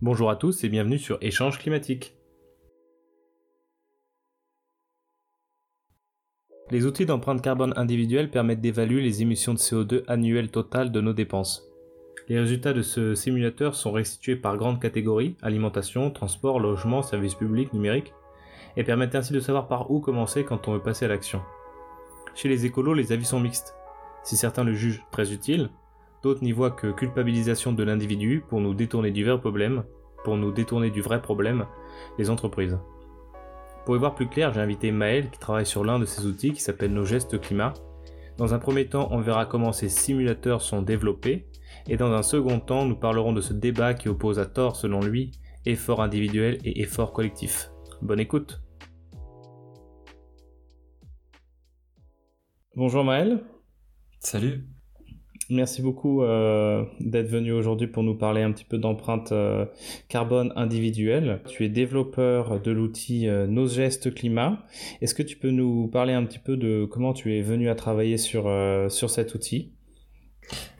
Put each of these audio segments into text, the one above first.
Bonjour à tous et bienvenue sur Échange climatique. Les outils d'empreinte carbone individuelle permettent d'évaluer les émissions de CO2 annuelles totales de nos dépenses. Les résultats de ce simulateur sont restitués par grandes catégories, alimentation, transport, logement, services publics, numérique, et permettent ainsi de savoir par où commencer quand on veut passer à l'action. Chez les écolos, les avis sont mixtes. Si certains le jugent très utile, d'autres n'y voient que culpabilisation de l'individu pour nous détourner du vrai problème, pour nous détourner du vrai problème, les entreprises. Pour y voir plus clair, j'ai invité Maël qui travaille sur l'un de ces outils qui s'appelle Nos gestes climat. Dans un premier temps, on verra comment ces simulateurs sont développés, et dans un second temps, nous parlerons de ce débat qui oppose à tort, selon lui, effort individuel et effort collectif. Bonne écoute Bonjour Maël. Salut. Merci beaucoup euh, d'être venu aujourd'hui pour nous parler un petit peu d'empreinte euh, carbone individuelle. Tu es développeur de l'outil euh, Nos gestes climat. Est-ce que tu peux nous parler un petit peu de comment tu es venu à travailler sur, sur cet outil?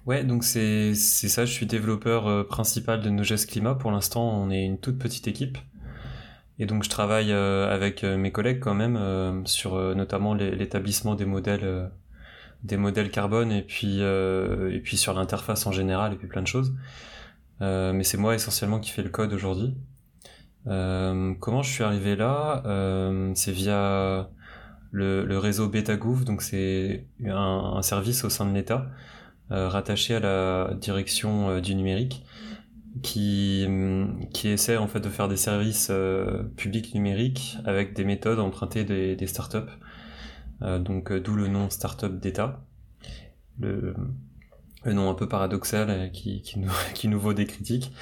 Ouais, donc c'est ça, je suis développeur principal de Nos gestes climat. Pour l'instant, on est une toute petite équipe. Et donc je travaille avec mes collègues quand même sur notamment l'établissement des modèles des modèles carbone et puis euh, et puis sur l'interface en général et puis plein de choses. Euh, mais c'est moi essentiellement qui fais le code aujourd'hui. Euh, comment je suis arrivé là? C'est via le, le réseau BetaGouv, donc c'est un, service au sein de l'État rattaché à la direction du numérique qui, qui essaie en fait de faire des services publics numériques avec des méthodes empruntées des startups. Euh, donc euh, d'où le nom Startup d'État. Le, le nom un peu paradoxal euh, qui, qui, nous, qui nous vaut des critiques,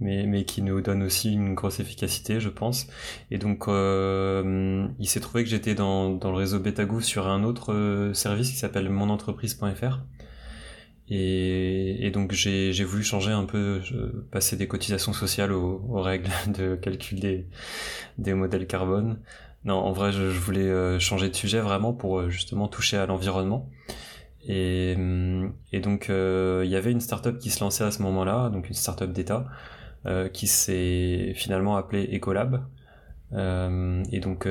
mais, mais qui nous donne aussi une grosse efficacité, je pense. Et donc, euh, il s'est trouvé que j'étais dans, dans le réseau Betagoo sur un autre service qui s'appelle monentreprise.fr. Et, et donc, j'ai voulu changer un peu, passer des cotisations sociales aux, aux règles de calcul des, des modèles carbone. Non, en vrai, je, voulais euh, changer de sujet vraiment pour euh, justement toucher à l'environnement. Et, hum, donc, euh, il y avait une startup qui se lançait à ce moment-là, donc une startup d'État, qui s'est finalement appelée Ecolab. et donc,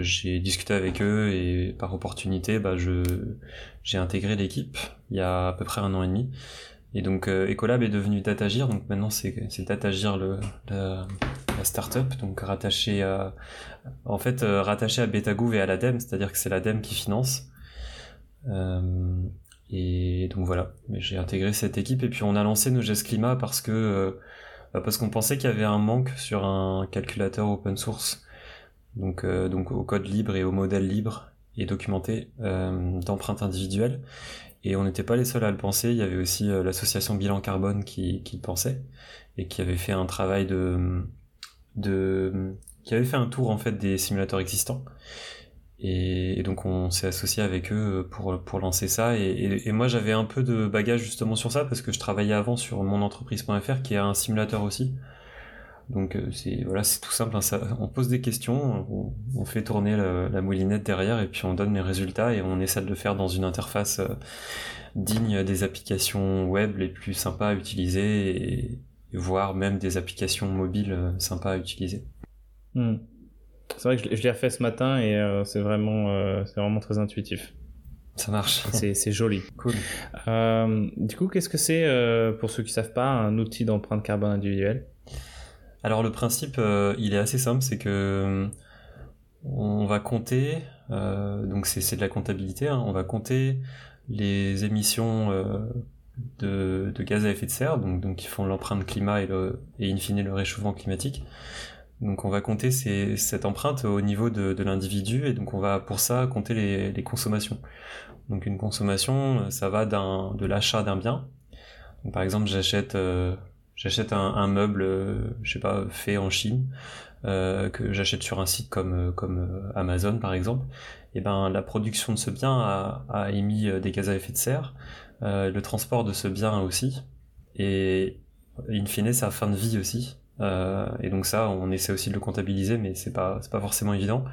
j'ai discuté avec eux et par opportunité, bah, j'ai intégré l'équipe il y a à peu près un an et demi. Et donc Ecolab est devenu Datagir, donc maintenant c'est Datagir le, la, la startup, donc rattaché à en fait euh, rattaché à Betagouv et à l'ADEME, c'est-à-dire que c'est l'ADEME qui finance. Euh, et donc voilà, j'ai intégré cette équipe et puis on a lancé nos gestes climat parce que euh, bah, parce qu'on pensait qu'il y avait un manque sur un calculateur open source, donc donc au code libre et au modèle libre et documenté d'empreintes individuelles. Et on n'était pas les seuls à le penser, il y avait aussi l'association Bilan Carbone qui, le pensait, et qui avait fait un travail de... qui avait fait un tour en fait des simulateurs existants. Et, donc on s'est associé avec eux pour, pour lancer ça. Et, moi j'avais un peu de bagage justement sur ça, parce que je travaillais avant sur mon entreprise.fr, qui est un simulateur aussi. Donc euh, c'est voilà, c'est tout simple. Hein, on pose des questions, on, fait tourner la, moulinette derrière et puis on donne les résultats et on essaie de le faire dans une interface euh, digne des applications web les plus sympas à utiliser et, voire même des applications mobiles euh, sympas à utiliser. Hmm. C'est vrai que je l'ai refait ce matin et c'est vraiment c'est vraiment très intuitif. Ça marche. C'est joli. Cool. du coup, qu'est-ce que c'est, pour ceux qui savent pas, un outil d'empreinte carbone individuelle? Alors le principe, euh, il est assez simple, c'est que euh, on va compter, euh, donc c'est de la comptabilité, hein, on va compter les émissions de, gaz à effet de serre, donc, donc qui font l'empreinte climat et, le, et in fine le réchauffement climatique. Donc on va compter cette empreinte au niveau de, l'individu et donc on va pour ça compter les, consommations. Donc une consommation, ça va de l'achat d'un bien. par exemple, j'achète j'achète un, meuble, euh, je sais pas, fait en Chine, euh, que j'achète sur un site comme, euh, Amazon par exemple, et ben la production de ce bien a, a émis des gaz à effet de serre, le transport de ce bien aussi, et in fine sa fin de vie aussi. Et donc ça, on essaie aussi de le comptabiliser, mais c'est pas pas forcément évident.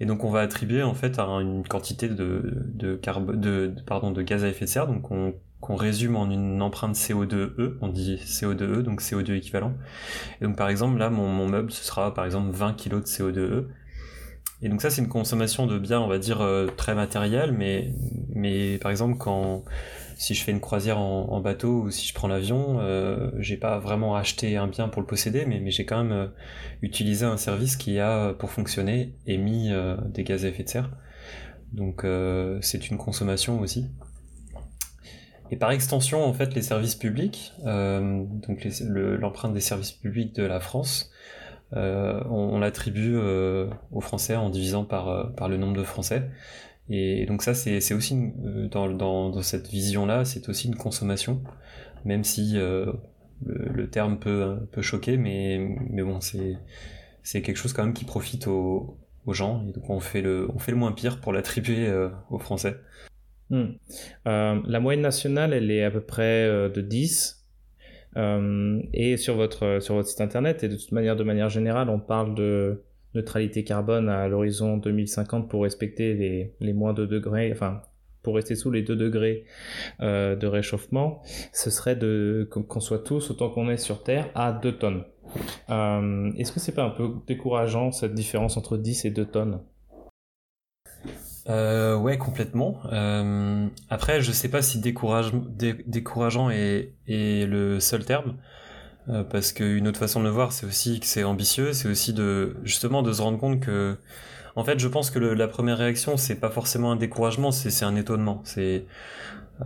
Et donc on va attribuer en fait à une quantité de de, de pardon de gaz à effet de serre. Donc on qu'on résume en une empreinte CO2e, on dit CO2e, donc CO2 équivalent. Et donc par exemple, là, mon, mon meuble, ce sera par exemple 20 kg de CO2e. Et donc ça, c'est une consommation de biens, on va dire, euh, très matérielle, mais, mais par exemple, quand si je fais une croisière en, bateau ou si je prends l'avion, euh, j'ai pas vraiment acheté un bien pour le posséder, mais, j'ai quand même euh, utilisé un service qui a, pour fonctionner, émis des gaz à effet de serre. Donc c'est une consommation aussi. Et par extension, en fait, les services publics, euh, donc l'empreinte des services publics de la France, euh, on, l'attribue euh, aux Français en divisant par le nombre de Français. Et, donc ça, c'est aussi, dans, dans, cette vision-là, c'est aussi une consommation, même si le, terme peut, peut choquer, mais, mais bon, c'est quelque chose quand même qui profite aux, gens, et donc on fait le, on fait le moins pire pour l'attribuer aux Français. Hmm. Euh, la moyenne nationale, elle est à peu près euh, de 10. Euh, et sur votre, sur votre site internet, et de toute manière, de manière générale, on parle de neutralité carbone à l'horizon 2050 pour respecter les, les moins de degrés, enfin, pour rester sous les 2 degrés de réchauffement, ce serait de qu'on soit tous, autant qu'on est sur Terre, à 2 tonnes. Est-ce que c'est pas un peu décourageant cette différence entre 10 et 2 tonnes? Euh, ouais, complètement. Euh, après, je sais pas si décourage, décourageant est, est, le seul terme, euh, parce qu'une autre façon de le voir, c'est aussi que c'est ambitieux, c'est aussi de justement de se rendre compte que, en fait, je pense que le, la première réaction, c'est pas forcément un découragement, c'est un étonnement. C'est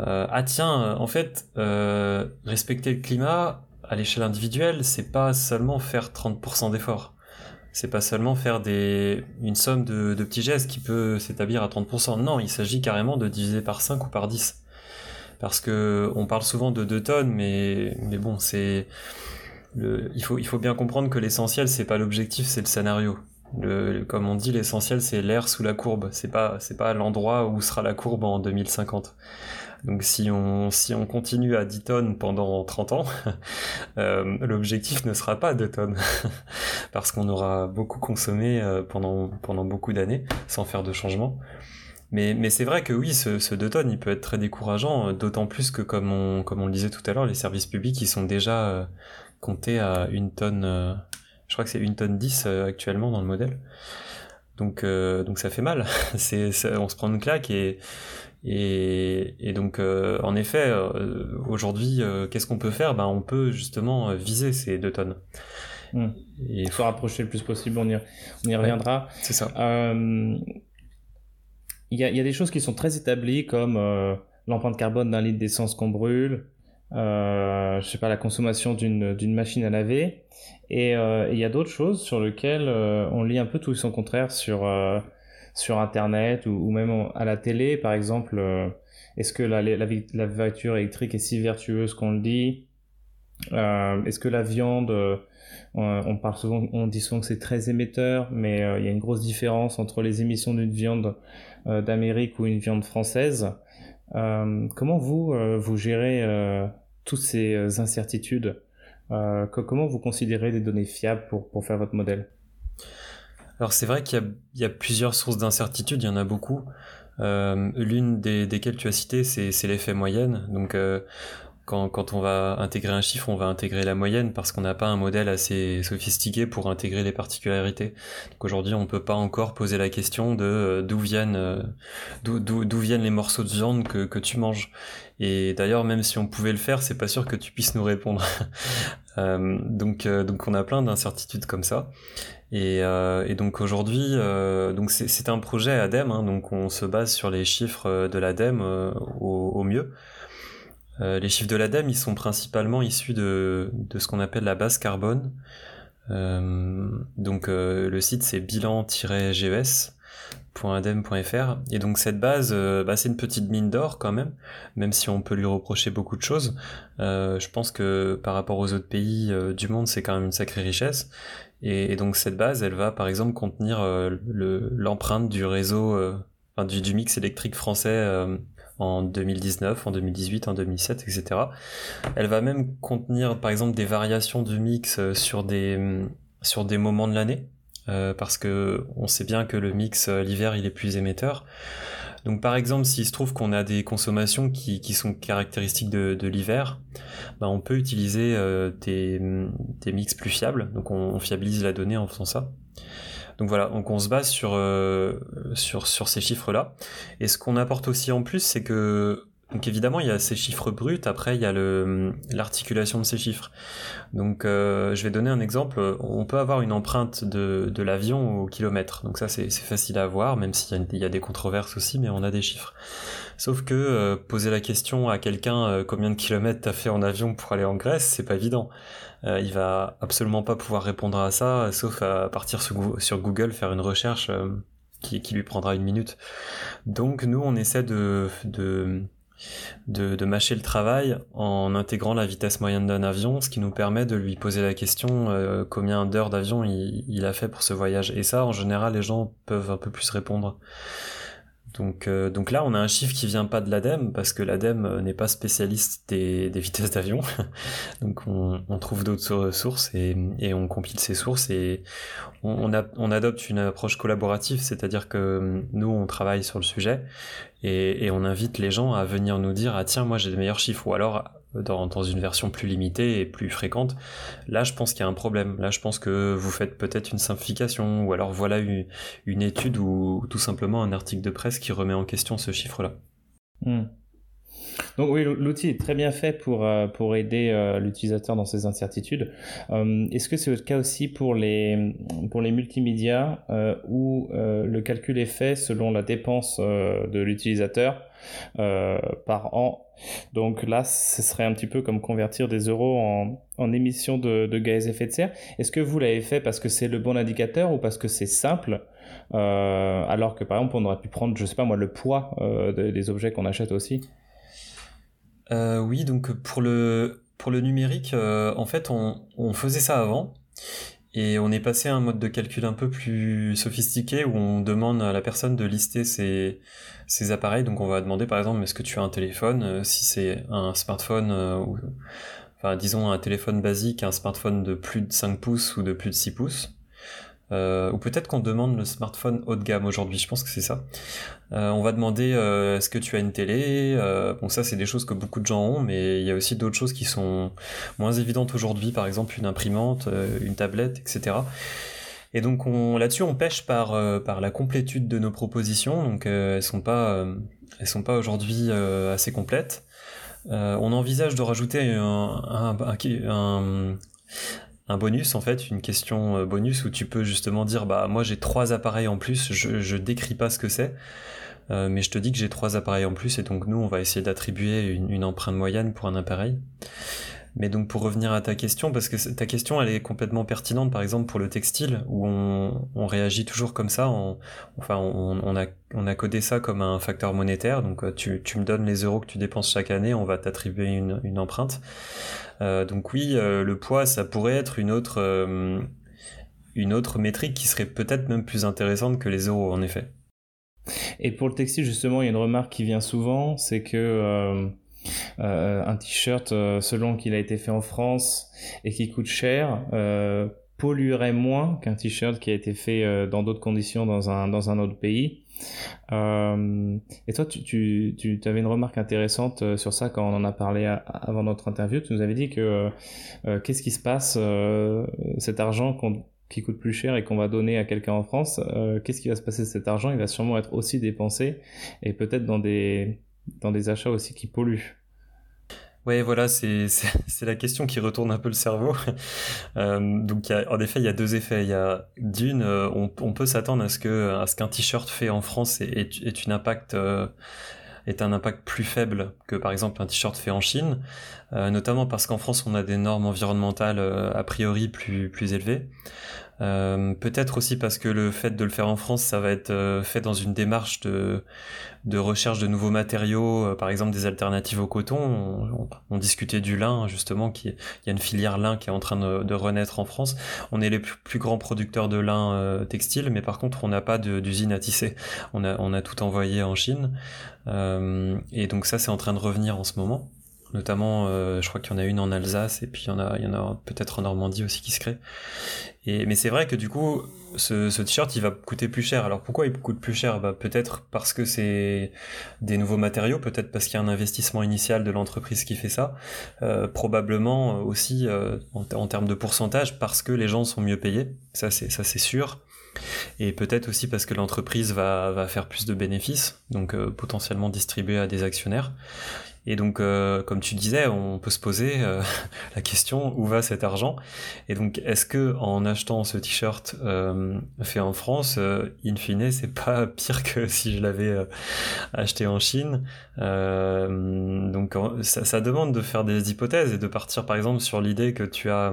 euh, ah tiens, en fait, euh, respecter le climat à l'échelle individuelle, c'est pas seulement faire 30% d'efforts c'est pas seulement faire des, une somme de, petits gestes qui peut s'établir à 30%. Non, il s'agit carrément de diviser par 5 ou par 10. Parce que on parle souvent de 2 tonnes, mais, mais bon, c'est. il, faut, il faut bien comprendre que l'essentiel, c'est pas l'objectif, c'est le scénario. Le, comme on dit, l'essentiel, c'est l'air sous la courbe. C'est pas, c'est pas l'endroit où sera la courbe en 2050. Donc si on, si on continue à 10 tonnes pendant 30 ans, euh, l'objectif ne sera pas 2 tonnes, parce qu'on aura beaucoup consommé euh, pendant, pendant beaucoup d'années sans faire de changement. Mais, mais c'est vrai que oui, ce, ce 2 tonnes, il peut être très décourageant, d'autant plus que comme on, comme on le disait tout à l'heure, les services publics, ils sont déjà euh, comptés à une tonne, je crois que c'est une tonne 10 actuellement dans le modèle. Donc, donc ça fait mal. c'est, on se prend une claque et et, donc, euh, en effet, euh, aujourd'hui, euh, qu'est-ce qu'on peut faire? Ben, On peut justement viser ces deux tonnes. Hmm. Il faut rapprocher le plus possible, on y, on y reviendra. c'est ça. Il y, a, des choses qui sont très établies, comme l'empreinte carbone d'un litre d'essence qu'on brûle, je sais pas, la consommation d'une machine à laver. Et il y a d'autres choses sur lesquelles on lit un peu tout son contraire sur sur Internet ou, même à la télé, par exemple, euh, est-ce que la, la, voiture électrique est si vertueuse qu'on le dit? Euh, Est-ce que la viande, euh, on dit souvent que c'est très émetteur, mais il y a une grosse différence entre les émissions d'une viande d'Amérique ou une viande française. comment vous, vous gérez toutes ces incertitudes Comment vous considérez des données fiables pour, pour faire votre modèle? Alors c'est vrai qu'il y, a plusieurs sources d'incertitude, il y en a beaucoup. Euh, l'une des, desquelles tu as cité, c'est l'effet moyenne. Donc euh, quand, quand, on va intégrer un chiffre, on va intégrer la moyenne parce qu'on n'a pas un modèle assez sophistiqué pour intégrer les particularités. Donc aujourd'hui, on peut pas encore poser la question de euh, d'où viennent d'où viennent les morceaux de viande que, que tu manges. Et d'ailleurs, même si on pouvait le faire, c'est pas sûr que tu puisses nous répondre. donc donc on a plein d'incertitudes comme ça. Et, euh, et donc aujourd'hui, euh, donc c'est un projet ADEME, hein, donc on se base sur les chiffres euh, de l'ADEME euh, au, au, mieux. Euh, les chiffres de l'ADEME, ils sont principalement issus de, de ce qu'on appelle la base carbone. donc le site c'est bilan-ges.adem.fr et donc cette base, bah, c'est une petite mine d'or quand même, même si on peut lui reprocher beaucoup de choses. je pense que par rapport aux autres pays du monde, c'est quand même une sacrée richesse. Et, donc cette base, elle va par exemple contenir euh, l'empreinte du réseau, euh, du, du, mix électrique français euh, en 2019, en 2018, en 2007, etc. Elle va même contenir par exemple des variations du mix sur des, sur des moments de l'année, parce que on sait bien que le mix l'hiver il est plus émetteur. Donc par exemple, s'il se trouve qu'on a des consommations qui, sont caractéristiques de, l'hiver, bah, on peut utiliser euh, des, mix plus fiables. Donc on, fiabilise la donnée en faisant ça. Donc voilà, donc on se base sur, euh, sur, sur ces chiffres-là. Et ce qu'on apporte aussi en plus, c'est que donc évidemment, il y a ces chiffres bruts, après il y a l'articulation de ces chiffres. Donc euh, je vais donner un exemple, on peut avoir une empreinte de, l'avion au kilomètre, donc ça c'est facile à voir, même s'il y, a des controverses aussi, mais on a des chiffres. Sauf que euh, poser la question à quelqu'un euh, combien de kilomètres t'as fait en avion pour aller en Grèce, c'est pas évident. il va absolument pas pouvoir répondre à ça, sauf à partir sur, Google, faire une recherche qui, lui prendra une minute. Donc nous on essaie de de, mâcher le travail en intégrant la vitesse moyenne d'un avion, ce qui nous permet de lui poser la question euh, combien d'heures d'avion il, a fait pour ce voyage. Et ça, en général, les gens peuvent un peu plus répondre. Donc, euh, donc là, on a un chiffre qui vient pas de l'ADEME, parce que l'ADEME euh, n'est pas spécialiste des, vitesses d'avion. donc on, trouve d'autres sources et, on compile ces sources et on, adopte une approche collaborative, c'est-à-dire que nous, on travaille sur le sujet et, on invite les gens à venir nous dire ah tiens moi j'ai des meilleurs chiffres ou alors dans, une version plus limitée et plus fréquente là je pense qu'il y a un problème là je pense que vous faites peut-être une simplification ou alors voilà une, étude ou tout simplement un article de presse qui remet en question ce chiffre là hmm. Donc oui, l'outil est très bien fait pour, euh, pour aider euh, l'utilisateur dans ses incertitudes. Euh, est-ce que c'est le cas aussi pour les, pour les multimédias où le calcul est fait selon la dépense de l'utilisateur par an donc là, ce serait un petit peu comme convertir des euros en, en émissions de, de, gaz à effet de serre. Est-ce que vous l'avez fait parce que c'est le bon indicateur ou parce que c'est simple alors que par exemple on aurait pu prendre, je sais pas moi, le poids des objets qu'on achète aussi? Euh, oui, donc pour le, numérique, euh, en fait, on, faisait ça avant. Et on est passé à un mode de calcul un peu plus sophistiqué où on demande à la personne de lister ses, ses appareils. Donc on va demander par exemple, est-ce que tu as un téléphone euh, Si c'est un smartphone, ou, enfin disons un téléphone basique, un smartphone de plus de 5 pouces ou de plus de 6 pouces. Euh, ou peut-être qu'on demande le smartphone haut de gamme aujourd'hui, je pense que c'est ça. Euh, on va demander euh, est-ce que tu as une télé? Bon ça c'est des choses que beaucoup de gens ont, mais il y a aussi d'autres choses qui sont moins évidentes aujourd'hui, par exemple une imprimante, une tablette, etc. Et donc on, là-dessus on pêche par, la complétude de nos propositions, donc elles sont pas, elles sont pas aujourd'hui assez complètes. on envisage de rajouter un bonus en fait, une question euh, bonus où tu peux justement dire bah moi j'ai trois appareils en plus, je, je décris pas ce que c'est, euh, mais je te dis que j'ai trois appareils en plus et donc nous on va essayer d'attribuer une, une, empreinte moyenne pour un appareil. Mais donc pour revenir à ta question, parce que ta question elle est complètement pertinente, par exemple pour le textile, où on, on réagit toujours comme ça, on, enfin on, on, a, on a codé ça comme un facteur monétaire, donc euh, tu, tu me donnes les euros que tu dépenses chaque année, on va t'attribuer une, une empreinte. Euh, donc oui, euh, le poids, ça pourrait être une autre, euh, une autre métrique qui serait peut-être même plus intéressante que les euros, en effet. Et pour le textile, justement, il y a une remarque qui vient souvent, c'est que un t-shirt, selon qu'il a été fait en France et qui coûte cher, polluerait moins qu'un t-shirt qui a été fait dans d'autres conditions dans un, dans un autre pays. Euh, et toi, tu, tu, tu avais une remarque intéressante euh, sur ça quand on en a parlé avant notre interview. Tu nous avais dit que euh, qu'est-ce qui se passe, cet argent qui coûte plus cher et qu'on va donner à quelqu'un en France, qu'est-ce qui va se passer de cet argent? Il va sûrement être aussi dépensé et peut-être dans des, dans des achats aussi qui polluent. Ouais, voilà, c'est la question qui retourne un peu le cerveau. Euh, donc, en effet, il y a deux effets. Il y a d'une, euh, on, peut s'attendre à ce que à ce qu'un t-shirt fait en France ait, ait, impact euh, un impact plus faible que par exemple un t-shirt fait en Chine, notamment parce qu'en France on a des normes environnementales a priori plus plus élevées. Euh, peut-être aussi parce que le fait de le faire en France, ça va être euh, fait dans une démarche de, de recherche de nouveaux matériaux, euh, par exemple des alternatives au coton. On, on, discutait du lin, justement, qui il y a une filière lin qui est en train de, de renaître en France. On est les plus, plus grands producteurs de lin textile, mais par contre, on n'a pas d'usine à tisser. On a, on a tout envoyé en Chine. et donc ça, c'est en train de revenir en ce moment. Notamment je crois qu'il y en a une en Alsace et puis il y en a, il y en a peut-être en Normandie aussi qui se crée. Et, mais c'est vrai que du coup, ce, ce t-shirt il va coûter plus cher. Alors pourquoi il coûte plus cher? Bah, Peut-être parce que c'est des nouveaux matériaux, peut-être parce qu'il y a un investissement initial de l'entreprise qui fait ça, euh, probablement aussi euh, en, en, termes de pourcentage parce que les gens sont mieux payés, ça c'est ça c'est sûr. Et peut-être aussi parce que l'entreprise va, va faire plus de bénéfices, donc euh, potentiellement distribuer à des actionnaires. Et donc, euh, comme tu disais, on peut se poser euh, la question où va cet argent? Et donc, est-ce que en achetant ce t-shirt euh, fait en France, in fine, c'est pas pire que si je l'avais acheté en Chine? Donc, ça, ça, demande de faire des hypothèses et de partir, par exemple, sur l'idée que tu as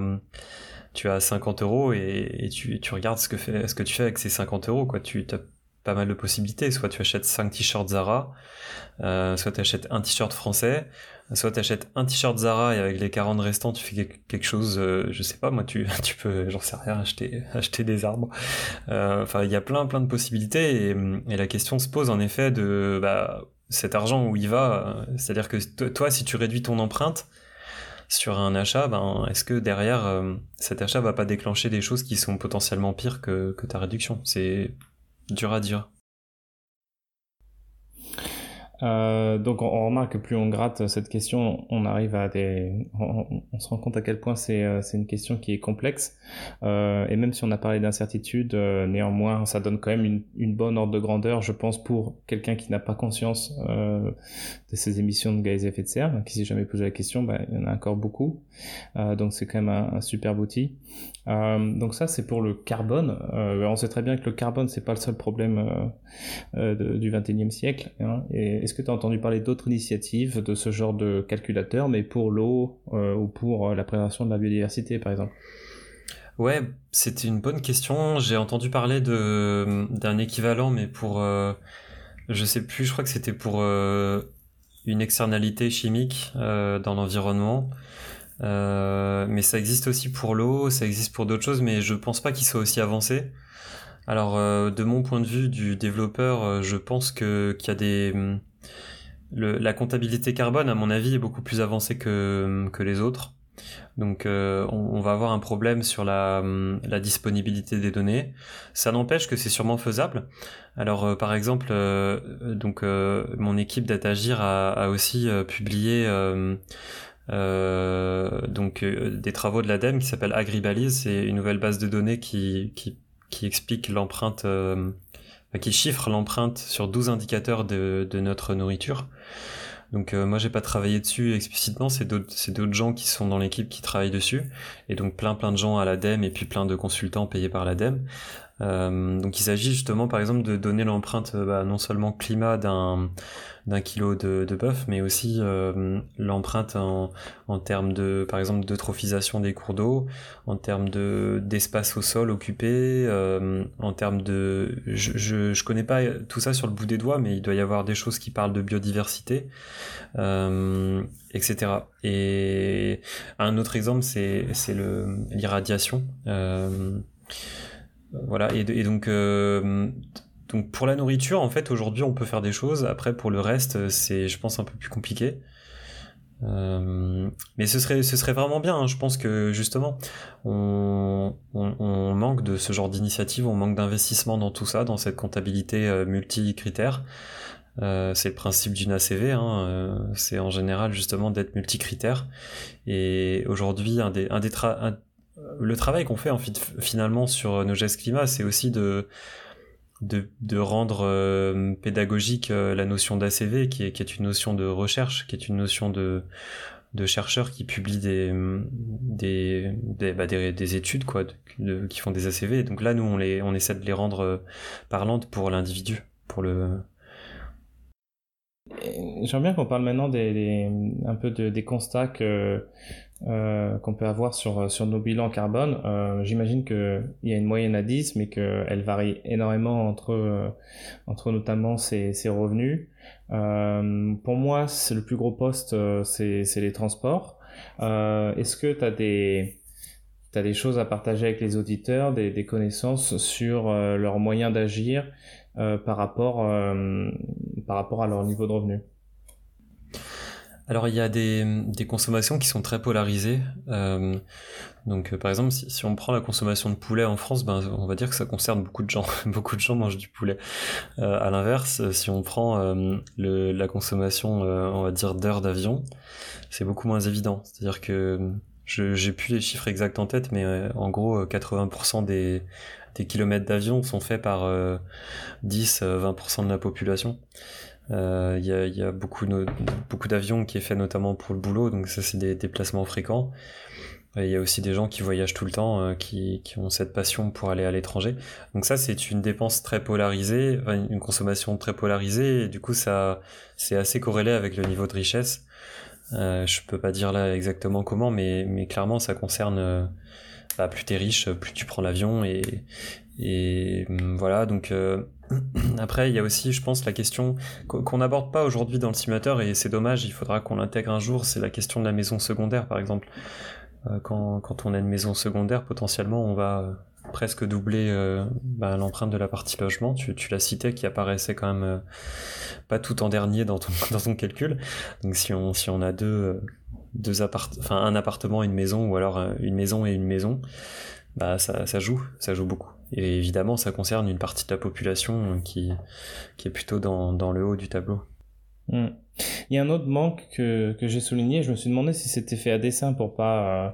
tu as 50 euros et, tu, tu, regardes ce que, fait, ce que tu fais avec ces 50 euros. Quoi. Tu pas mal de possibilités. Soit tu achètes 5 t-shirts Zara, euh, soit tu achètes un t-shirt français, soit tu achètes un t-shirt Zara et avec les 40 restants tu fais quelque chose, euh, je sais pas moi, tu, tu peux, j'en sais rien, acheter, acheter des arbres. Euh, enfin, il y a plein plein de possibilités et, et, la question se pose en effet de bah, cet argent où il va. C'est-à-dire que toi, si tu réduis ton empreinte, sur un achat, ben, est-ce que derrière euh, cet achat va pas déclencher des choses qui sont potentiellement pires que, que ta réduction? C'est dur à dire. Euh, donc on, remarque que plus on gratte cette question, on arrive à des, on, se rend compte à quel point c'est euh, une question qui est complexe. Euh, et même si on a parlé d'incertitude, néanmoins ça donne quand même une, une, bonne ordre de grandeur, je pense, pour quelqu'un qui n'a pas conscience de ces émissions de gaz à effet de serre, qui s'est jamais posé la question, bah, il y en a encore beaucoup. donc c'est quand même un, un superbe outil. donc ça c'est pour le carbone. on sait très bien que le carbone c'est pas le seul problème du 21e siècle. Hein, est-ce que tu as entendu parler d'autres initiatives de ce genre de calculateur, mais pour l'eau euh, ou pour euh, la préservation de la biodiversité, par exemple? Ouais, c'était une bonne question. J'ai entendu parler de d'un équivalent, mais pour euh, je sais plus. Je crois que c'était pour une externalité chimique dans l'environnement. mais ça existe aussi pour l'eau, ça existe pour d'autres choses, mais je pense pas qu'il soit aussi avancé. Alors, de mon point de vue du développeur, je pense que qu'il y a des la comptabilité carbone, à mon avis, est beaucoup plus avancée que, que les autres. Donc euh, on, va avoir un problème sur la, la disponibilité des données. Ça n'empêche que c'est sûrement faisable. Alors euh, par exemple, euh, donc mon équipe d'Atagir a, a aussi publié donc des travaux de l'ADEME qui s'appelle Agribalise. C'est une nouvelle base de données qui, qui, qui explique l'empreinte qui chiffre l'empreinte sur 12 indicateurs de, de notre nourriture. Donc euh, moi j'ai pas travaillé dessus explicitement, c'est d'autres gens qui sont dans l'équipe qui travaillent dessus, et donc plein plein de gens à l'ADEME et puis plein de consultants payés par l'ADEME. Euh, donc il s'agit justement par exemple de donner l'empreinte euh, bah, non seulement climat d'un d'un kilo de, de bœuf, mais aussi euh, l'empreinte en, en termes de par exemple d'eutrophisation des cours d'eau, en termes de d'espace au sol occupé, euh, en termes de je, je, je connais pas tout ça sur le bout des doigts, mais il doit y avoir des choses qui parlent de biodiversité, etc. Et un autre exemple c'est c'est le l'irradiation. Euh, voilà, et, donc, euh, donc pour la nourriture, en fait, aujourd'hui, on peut faire des choses. Après, pour le reste, c'est, je pense, un peu plus compliqué. Euh, mais ce serait, ce serait vraiment bien. Hein. Je pense que justement, on, on, manque de ce genre d'initiative, on manque d'investissement dans tout ça, dans cette comptabilité euh, multi-critères. Euh, c'est le principe d'une ACV, hein, euh, c'est en général justement d'être multicritère. Et aujourd'hui, un des, un des tra le travail qu'on fait en fait, finalement sur nos gestes climat, c'est aussi de, de, rendre euh, pédagogique euh, la notion d'ACV, qui est, qui est une notion de recherche, qui est une notion de, de chercheurs qui publient des, des, des, bah, des, études quoi, qui font des ACV. donc là, nous, on, les, on essaie de les rendre euh, parlantes pour l'individu, pour le, J'aimerais bien qu'on parle maintenant des, un peu des constats que euh, qu'on peut avoir sur, sur nos bilans carbone. Euh, J'imagine qu'il y a une moyenne à 10, mais qu'elle varie énormément entre, euh, entre notamment ces, ces revenus. Euh, pour moi, c'est le plus gros poste, euh, c'est les transports. Est-ce que tu as des, as des choses à partager avec les auditeurs, des, des connaissances sur leurs moyens d'agir par, rapport par rapport à leur niveau de revenus alors il y a des, des, consommations qui sont très polarisées. Euh, donc euh, par exemple, si, si, on prend la consommation de poulet en France, ben, on va dire que ça concerne beaucoup de gens. beaucoup de gens mangent du poulet. Euh, à l'inverse, si on prend euh, le, la consommation, euh, on va dire, d'heures d'avion, c'est beaucoup moins évident. C'est-à-dire que je j'ai plus les chiffres exacts en tête, mais en gros, 80% des, des kilomètres d'avion sont faits par 10-20% de la population. Il euh, y, a, y, a, beaucoup, beaucoup d'avions qui est fait notamment pour le boulot, donc ça c'est des déplacements fréquents. Il y a aussi des gens qui voyagent tout le temps, euh, qui, qui, ont cette passion pour aller à l'étranger. Donc ça, c'est une dépense très polarisée, une consommation très polarisée, et du coup, ça, c'est assez corrélé avec le niveau de richesse. Euh, je peux pas dire là exactement comment, mais, mais clairement, ça concerne, euh, bah, plus t'es riche, plus tu prends l'avion, et, et hum, voilà, donc après, il y a aussi, je pense, la question qu'on n'aborde pas aujourd'hui dans le simulateur, et c'est dommage, il faudra qu'on l'intègre un jour, c'est la question de la maison secondaire, par exemple. Euh, quand, on a une maison secondaire, potentiellement, on va euh, presque doubler euh, bah, l'empreinte de la partie logement. Tu, tu l'as cité, qui apparaissait quand même pas tout en dernier dans ton, calcul. Donc si on, a deux, deux enfin un appartement et une maison, ou alors une maison et une maison, bah ça joue, ça joue beaucoup. Et évidemment, ça concerne une partie de la population qui, qui est plutôt dans, le haut du tableau. Hmm. Il y a un autre manque que, que j'ai souligné, je me suis demandé si c'était fait à dessein pour pas euh,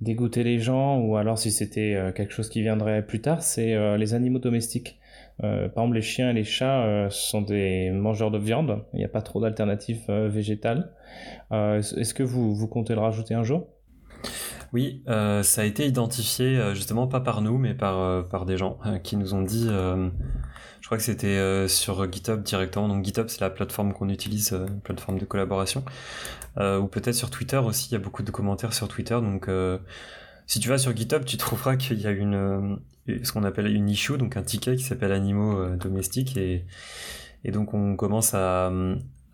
dégoûter les gens ou alors si c'était euh, quelque chose qui viendrait plus tard, c'est euh, les animaux domestiques. par exemple, les chiens et les chats sont des mangeurs de viande, il n'y a pas trop d'alternatives végétales. Est-ce que vous, vous comptez le rajouter un jour? Oui, euh, ça a été identifié euh, justement pas par nous, mais par, euh, par des gens qui nous ont dit, je crois que c'était sur GitHub directement, donc GitHub c'est la plateforme qu'on utilise, plateforme de collaboration, ou peut-être sur Twitter aussi, il y a beaucoup de commentaires sur Twitter, donc si tu vas sur GitHub, tu trouveras qu'il y a une, ce qu'on appelle une issue, donc un ticket qui s'appelle animaux domestiques, et, et donc on commence à,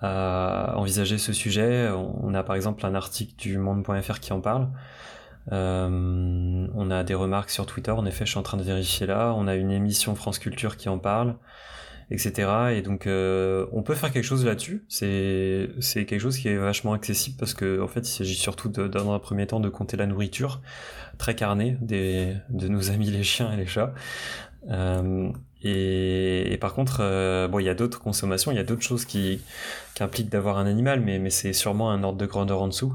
à envisager ce sujet. On a par exemple un article du monde.fr qui en parle. Euh, on a des remarques sur Twitter, en effet, je suis en train de vérifier là. On a une émission France Culture qui en parle, etc. Et donc, euh, on peut faire quelque chose là-dessus. C'est c'est quelque chose qui est vachement accessible parce que en fait, il s'agit surtout de, dans un premier temps de compter la nourriture très carnée des de nos amis les chiens et les chats. Euh, et, par contre, euh, bon, il y a d'autres consommations, il y a d'autres choses qui, qui impliquent d'avoir un animal, mais, mais c'est sûrement un ordre de grandeur en dessous.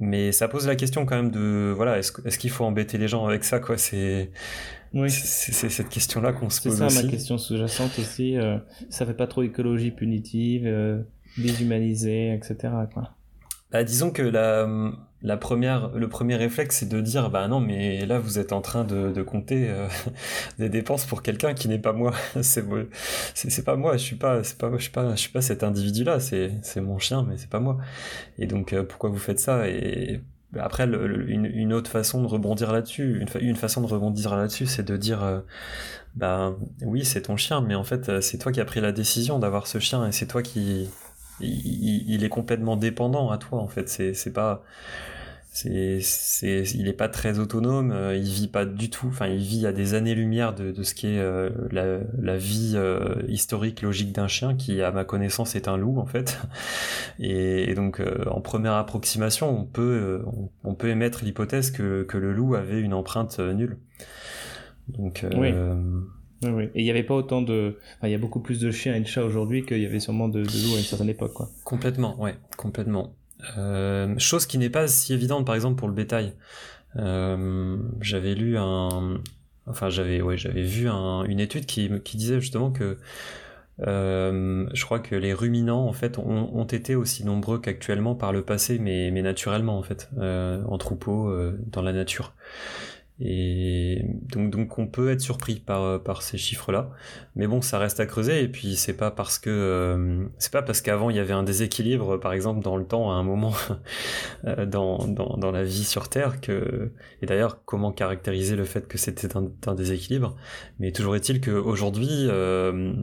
Mais ça pose la question quand même de voilà, est-ce est qu'il faut embêter les gens avec ça quoi? C'est oui. c'est cette question-là qu'on se pose C'est ça ma question sous-jacente aussi. Euh, ça fait pas trop écologie punitive, euh, déshumanisée, etc. Quoi. Bah, disons que la, la première, le premier réflexe, c'est de dire, bah non, mais là, vous êtes en train de, de compter euh, des dépenses pour quelqu'un qui n'est pas moi. c'est, c'est, pas moi. Je suis pas, c'est pas, je suis pas, je suis pas cet individu-là. C'est, c'est mon chien, mais c'est pas moi. Et donc, euh, pourquoi vous faites ça? Et après, une, une, autre façon de rebondir là-dessus, une, une façon de rebondir là-dessus, c'est de dire, euh, bah oui, c'est ton chien, mais en fait, c'est toi qui as pris la décision d'avoir ce chien et c'est toi qui il, est complètement dépendant à toi en fait. C'est pas c'est c'est il est pas très autonome. Euh, il vit pas du tout. Enfin, il vit à des années-lumière de, de ce qui est euh, la, la vie euh, historique logique d'un chien qui, à ma connaissance, est un loup en fait. Et, donc, en première approximation, on peut on, peut émettre l'hypothèse que que le loup avait une empreinte nulle. Donc oui. Oui, oui. Et il n'y avait pas autant de. Enfin, il y a beaucoup plus de chiens et de chats aujourd'hui qu'il y avait sûrement de, de loups à une certaine époque, quoi. Complètement, ouais, complètement. Euh, chose qui n'est pas si évidente, par exemple, pour le bétail. Euh, j'avais lu un. Enfin, j'avais ouais, j'avais vu un, une étude qui, qui disait justement que. Euh, je crois que les ruminants en fait ont, ont été aussi nombreux qu'actuellement par le passé, mais, mais naturellement en fait, euh, en troupeau, euh, dans la nature. Et donc, donc on peut être surpris par, par ces chiffres-là. Mais bon, ça reste à creuser. Et puis c'est pas parce que euh, c'est pas parce qu'avant il y avait un déséquilibre, par exemple dans le temps, à un moment euh, dans, dans, dans, la vie sur Terre, que et d'ailleurs comment caractériser le fait que c'était un, un, déséquilibre? Mais toujours est-il qu'aujourd'hui, euh,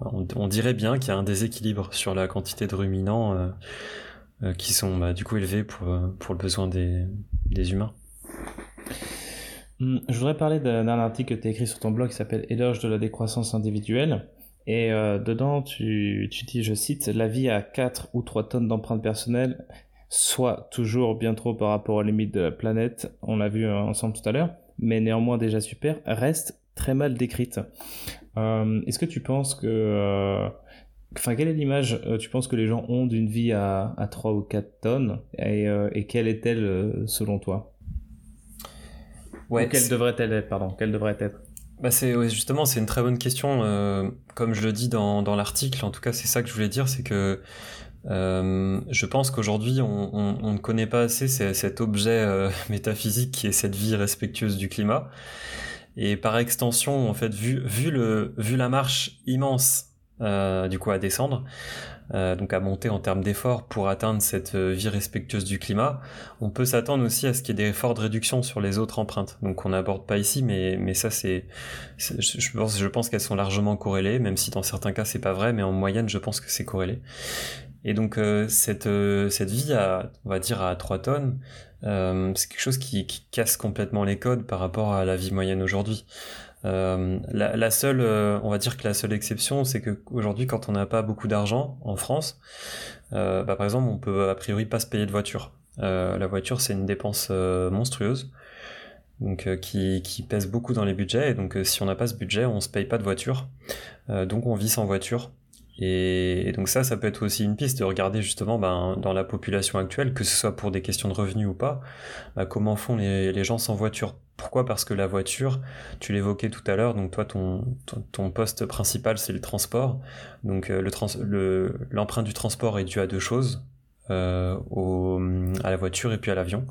on, on, dirait bien qu'il y a un déséquilibre sur la quantité de ruminants euh, euh, qui sont bah, du coup élevés pour pour le besoin des, des humains. Hmm, je voudrais parler d'un article que tu as écrit sur ton blog qui s'appelle Éloge de la décroissance individuelle. Et euh, dedans, tu, tu dis, je cite, la vie à 4 ou 3 tonnes d'empreintes personnelles, soit toujours bien trop par rapport aux limites de la planète, on l'a vu ensemble tout à l'heure, mais néanmoins déjà super, reste très mal décrite. Euh, est-ce que tu penses que... Euh, enfin, quelle est l'image tu penses que les gens ont d'une vie à, à 3 ou 4 tonnes et quelle est-elle selon toi? Ouais, quelle devrait-elle être Pardon, quelle devrait être bah c'est justement c'est une très bonne question. Euh, comme je le dis dans, dans l'article, en tout cas c'est ça que je voulais dire, c'est que euh, je pense qu'aujourd'hui on, on, on, ne connaît pas assez cet objet euh, métaphysique qui est cette vie respectueuse du climat. Et par extension, en fait, vu, vu, le, vu la marche immense du coup à descendre, donc à monter en termes d'efforts pour atteindre cette euh, vie respectueuse du climat, on peut s'attendre aussi à ce qu'il y ait des efforts de réduction sur les autres empreintes. Donc on n'aborde pas ici, mais, mais ça c'est, je pense, je pense qu'elles sont largement corrélées, même si dans certains cas c'est pas vrai, mais en moyenne je pense que c'est corrélé. Et donc euh, cette, cette vie à, on va dire à 3 tonnes, c'est quelque chose qui, qui, casse complètement les codes par rapport à la vie moyenne aujourd'hui. Euh, la, seule, euh, on va dire que la seule exception, c'est que aujourd'hui, quand on n'a pas beaucoup d'argent en France, euh, bah, par exemple, on peut a priori pas se payer de voiture. la voiture, c'est une dépense monstrueuse, donc qui, qui, pèse beaucoup dans les budgets. Et donc, si on n'a pas ce budget, on se paye pas de voiture. donc, on vit sans voiture. Et, donc ça, ça peut être aussi une piste de regarder justement ben, dans la population actuelle, que ce soit pour des questions de revenus ou pas, ben, comment font les, gens sans voiture. Pourquoi? Parce que la voiture, tu l'évoquais tout à l'heure, donc toi ton, poste principal c'est le transport. Donc euh, le l'empreinte du transport est due à deux choses. Euh, à la voiture et puis à l'avion.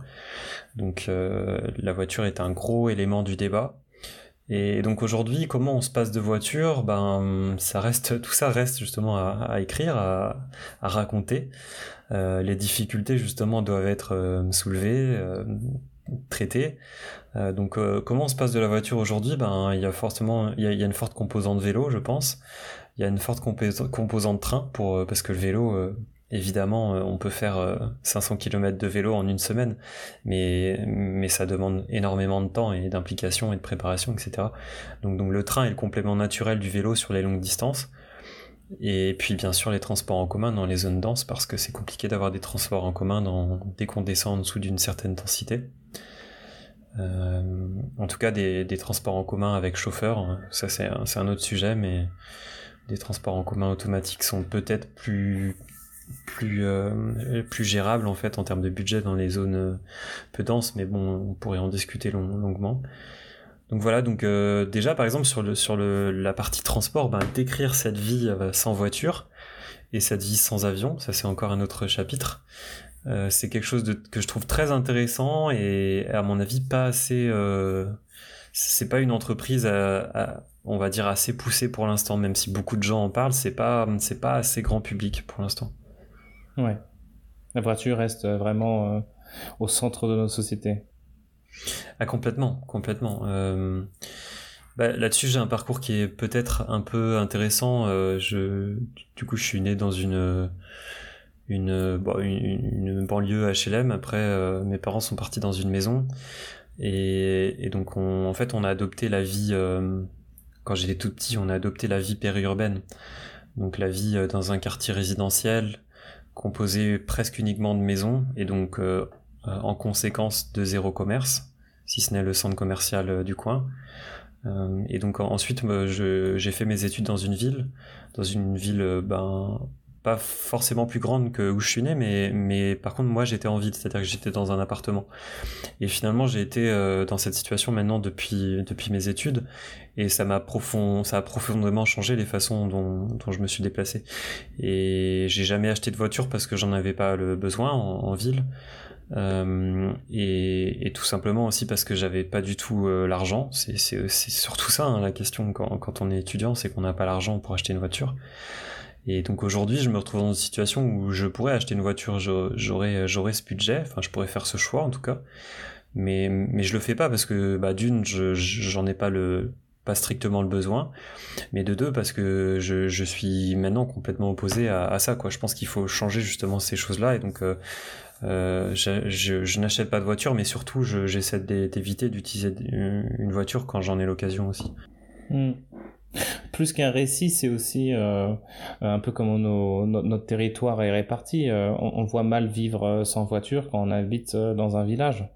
Donc euh, la voiture est un gros élément du débat et donc aujourd'hui, comment on se passe de voiture? Ben, ça reste, tout ça reste justement à, écrire, à, raconter. Euh, les difficultés justement doivent être euh, soulevées, euh, traitées. donc comment on se passe de la voiture aujourd'hui? Ben, il y a forcément, il y il y a, une forte composante vélo, je pense. Il y a une forte composante train pour parce que le vélo Évidemment, euh, on peut faire 500 euh, km de vélo en une semaine, mais, mais ça demande énormément de temps et d'implication et de préparation, etc. Donc, donc le train est le complément naturel du vélo sur les longues distances. Et puis bien sûr les transports en commun dans les zones denses parce que c'est compliqué d'avoir des transports en commun dès qu'on descend en dessous d'une certaine densité. Euh, en tout cas des, des, transports en commun avec chauffeur, hein, ça c'est un, un autre sujet, mais des transports en commun automatiques sont peut-être plus plus euh, plus gérable en fait en termes de budget dans les zones euh, peu denses mais bon on pourrait en discuter longuement. Donc voilà donc euh, déjà par exemple sur le sur le la partie transport ben, décrire cette vie sans voiture et cette vie sans avion ça c'est encore un autre chapitre. C'est quelque chose que je trouve très intéressant et à mon avis pas assez c'est pas une entreprise on va dire assez poussée pour l'instant même si beaucoup de gens en parlent c'est pas c'est pas assez grand public pour l'instant Ouais. La voiture reste vraiment euh, au centre de notre société. Ah, complètement, complètement. Euh, bah, là-dessus, j'ai un parcours qui est peut-être un peu intéressant. Euh, je, du coup, je suis né dans une une, une, banlieue HLM. Après, mes parents sont partis dans une maison. Et, et donc, on, en fait, on a adopté la vie, quand j'étais tout petit, on a adopté la vie périurbaine. Donc, la vie dans un quartier résidentiel, composé presque uniquement de maisons et donc euh, euh, en conséquence de zéro commerce, si ce n'est le centre commercial euh, du coin. et donc ensuite, j'ai fait mes études dans une ville, dans une ville ben, pas forcément plus grande que où je suis né, mais, mais par contre, moi, j'étais en ville, c'est-à-dire que j'étais dans un appartement. Et finalement, j'ai été euh, dans cette situation maintenant depuis, depuis mes études, et ça m'a profond, ça a profondément changé les façons dont, dont je me suis déplacé. Et j'ai jamais acheté de voiture parce que j'en avais pas le besoin en, ville. Euh, et, tout simplement aussi parce que j'avais pas du tout euh, l'argent. C'est surtout ça hein, la question quand, quand on est étudiant, c'est qu'on n'a pas l'argent pour acheter une voiture. Et donc aujourd'hui, je me retrouve dans une situation où je pourrais acheter une voiture, j'aurais j'aurais ce budget, enfin je pourrais faire ce choix en tout cas, mais mais je le fais pas parce que bah d'une, j'en ai pas le pas strictement le besoin, mais de deux parce que je, je suis maintenant complètement opposé à, à ça quoi. Je pense qu'il faut changer justement ces choses-là et donc euh, euh je, je, je n'achète pas de voiture, mais surtout j'essaie d'éviter d'utiliser une voiture quand j'en ai l'occasion aussi. Hmm. Plus qu'un récit, c'est aussi un peu comme notre territoire est réparti. On, voit mal vivre sans voiture quand on habite dans un village.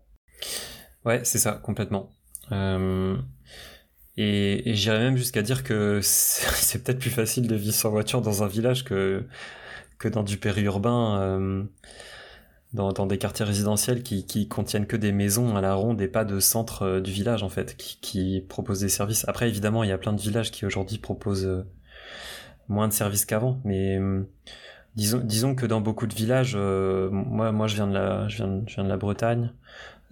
Ouais, c'est ça, complètement. Et, j'irais même jusqu'à dire que c'est peut-être plus facile de vivre sans voiture dans un village que, que dans du périurbain, euh, dans, dans, des quartiers résidentiels qui, qui contiennent que des maisons à la ronde et pas de centre euh, du village en fait, qui, qui proposent des services. Après, évidemment, il y a plein de villages qui aujourd'hui proposent euh, moins de services qu'avant, mais disons, disons que dans beaucoup de villages, moi, moi je viens de la, je viens, je viens de la Bretagne.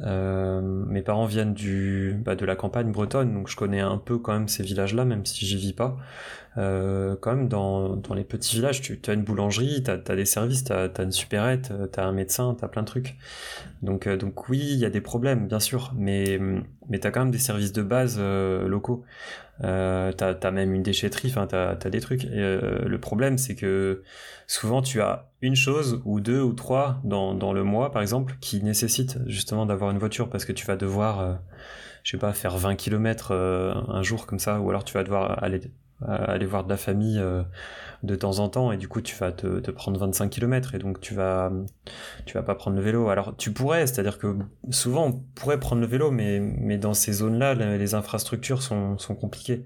Euh, mes parents viennent du, bah, de la campagne bretonne, donc je connais un peu quand même ces villages-là, même si j'y vis pas. Euh, quand même, dans, dans les petits villages, tu as une boulangerie, tu as, des services, tu as, une supérette, tu as un médecin, tu as plein de trucs. Donc, euh, donc oui, il y a des problèmes, bien sûr, mais, mais tu as quand même des services de base euh, locaux. Euh, t'as as même une déchetterie, enfin t'as as des trucs. Euh, le problème c'est que souvent tu as une chose ou deux ou trois dans, dans le mois par exemple qui nécessite justement d'avoir une voiture parce que tu vas devoir, euh, je sais pas, faire 20 km euh, un jour comme ça ou alors tu vas devoir aller, aller voir de la famille de temps en temps. Et du coup tu vas te, te, prendre 25 km et donc tu vas tu vas pas prendre le vélo. Alors tu pourrais c'est à dire que souvent on pourrait prendre le vélo mais mais dans ces zones là les infrastructures sont, sont compliquées.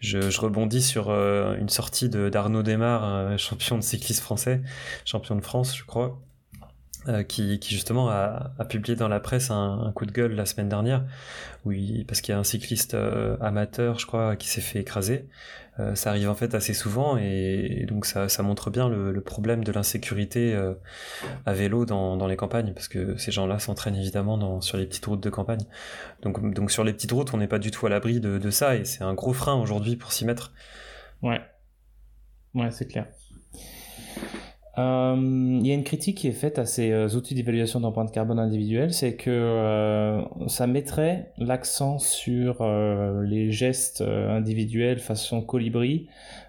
Je, je rebondis sur euh, une sortie de d'Arnaud Desmar champion de cycliste français champion de France je crois euh, qui, qui, justement a, a, publié dans la presse un, un, coup de gueule la semaine dernière, oui, parce qu'il y a un cycliste euh, amateur, je crois, qui s'est fait écraser. Euh, ça arrive en fait assez souvent et, donc ça, ça, montre bien le, le problème de l'insécurité à vélo dans, dans, les campagnes, parce que ces gens-là s'entraînent évidemment dans, sur les petites routes de campagne. Donc, donc sur les petites routes, on n'est pas du tout à l'abri de, de ça et c'est un gros frein aujourd'hui pour s'y mettre. Ouais, ouais, c'est clair. Euh, il y a une critique qui est faite à ces euh, outils d'évaluation d'empreinte carbone individuelle, c'est que euh, ça mettrait l'accent sur les gestes individuels façon colibri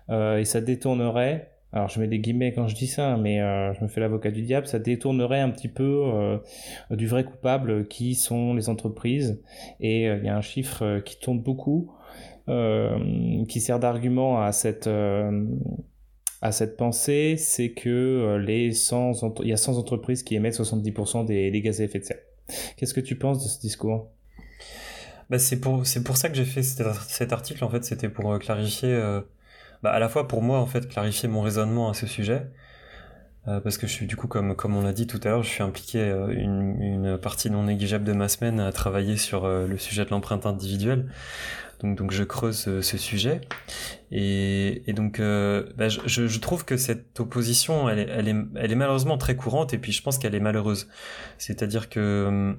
et ça détournerait alors je mets des guillemets quand je dis ça, mais je me fais l'avocat du diable, ça détournerait un petit peu du vrai coupable qui sont les entreprises. Et il y a un chiffre qui tourne beaucoup, qui sert d'argument à cette à cette pensée, c'est que euh, les 100 il y a 100 entreprises qui émettent 70% des, gaz à effet de serre. Qu'est-ce que tu penses de ce discours? Bah c'est pour c'est pour ça que j'ai fait cet, article en fait c'était pour euh, clarifier euh, bah à la fois pour moi en fait clarifier mon raisonnement à ce sujet parce que je suis du coup comme comme on l'a dit tout à l'heure je suis impliqué une, une partie non négligeable de ma semaine à travailler sur le sujet de l'empreinte individuelle donc, donc je creuse euh, ce, sujet. Et, donc euh, bah, je, trouve que cette opposition, elle est, elle, est, elle est malheureusement très courante et puis je pense qu'elle est malheureuse. C'est-à-dire que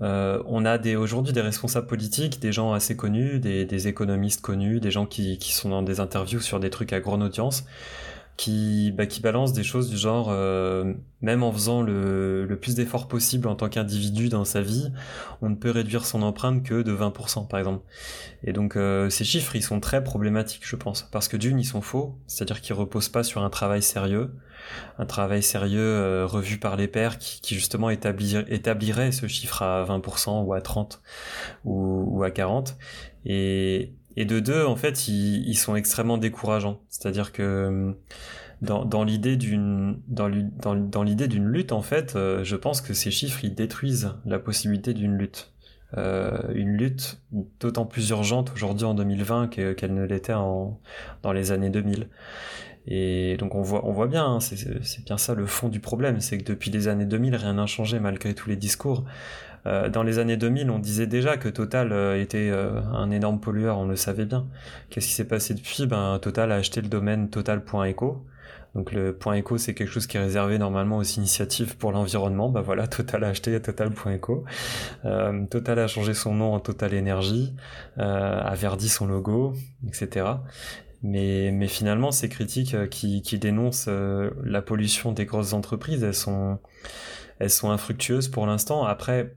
euh, on a aujourd'hui des responsables politiques, des gens assez connus, des, économistes connus, des gens qui sont dans des interviews sur des trucs à grande audience, qui, bah, qui balance des choses du genre, euh, même en faisant le, le plus d'efforts possible en tant qu'individu dans sa vie, on ne peut réduire son empreinte que de 20% par exemple. Et donc euh, ces chiffres, ils sont très problématiques, je pense, parce que d'une, ils sont faux, c'est-à-dire qu'ils reposent pas sur un travail sérieux, un travail sérieux euh, revu par les pairs qui, qui justement établir, établirait ce chiffre à 20% ou à 30 ou, ou à 40. Et, et de deux, en fait, ils, sont extrêmement décourageants. C'est-à-dire que euh, dans, dans l'idée d'une dans, dans, l'idée d'une lutte, en fait, euh, je pense que ces chiffres ils détruisent la possibilité d'une lutte. Euh, une lutte d'autant plus urgente aujourd'hui en 2020 qu'elle ne l'était dans les années 2000. Et donc on voit, on voit bien, hein, c'est bien ça le fond du problème, c'est que depuis les années 2000, rien n'a changé malgré tous les discours. Euh, dans les années 2000, on disait déjà que Total euh, était euh, un énorme pollueur, on le savait bien. Qu'est-ce qui s'est passé depuis? Ben, Total a acheté le domaine total.eco. Donc le éco, c'est quelque chose qui est réservé normalement aux initiatives pour l'environnement. Bah voilà, Total a acheté total.eco. Euh, Total a changé son nom en Total Energy, euh, a verdi son logo, etc. Mais, mais finalement, ces critiques qui, qui dénoncent la pollution des grosses entreprises, elles sont, elles sont infructueuses pour l'instant. Après,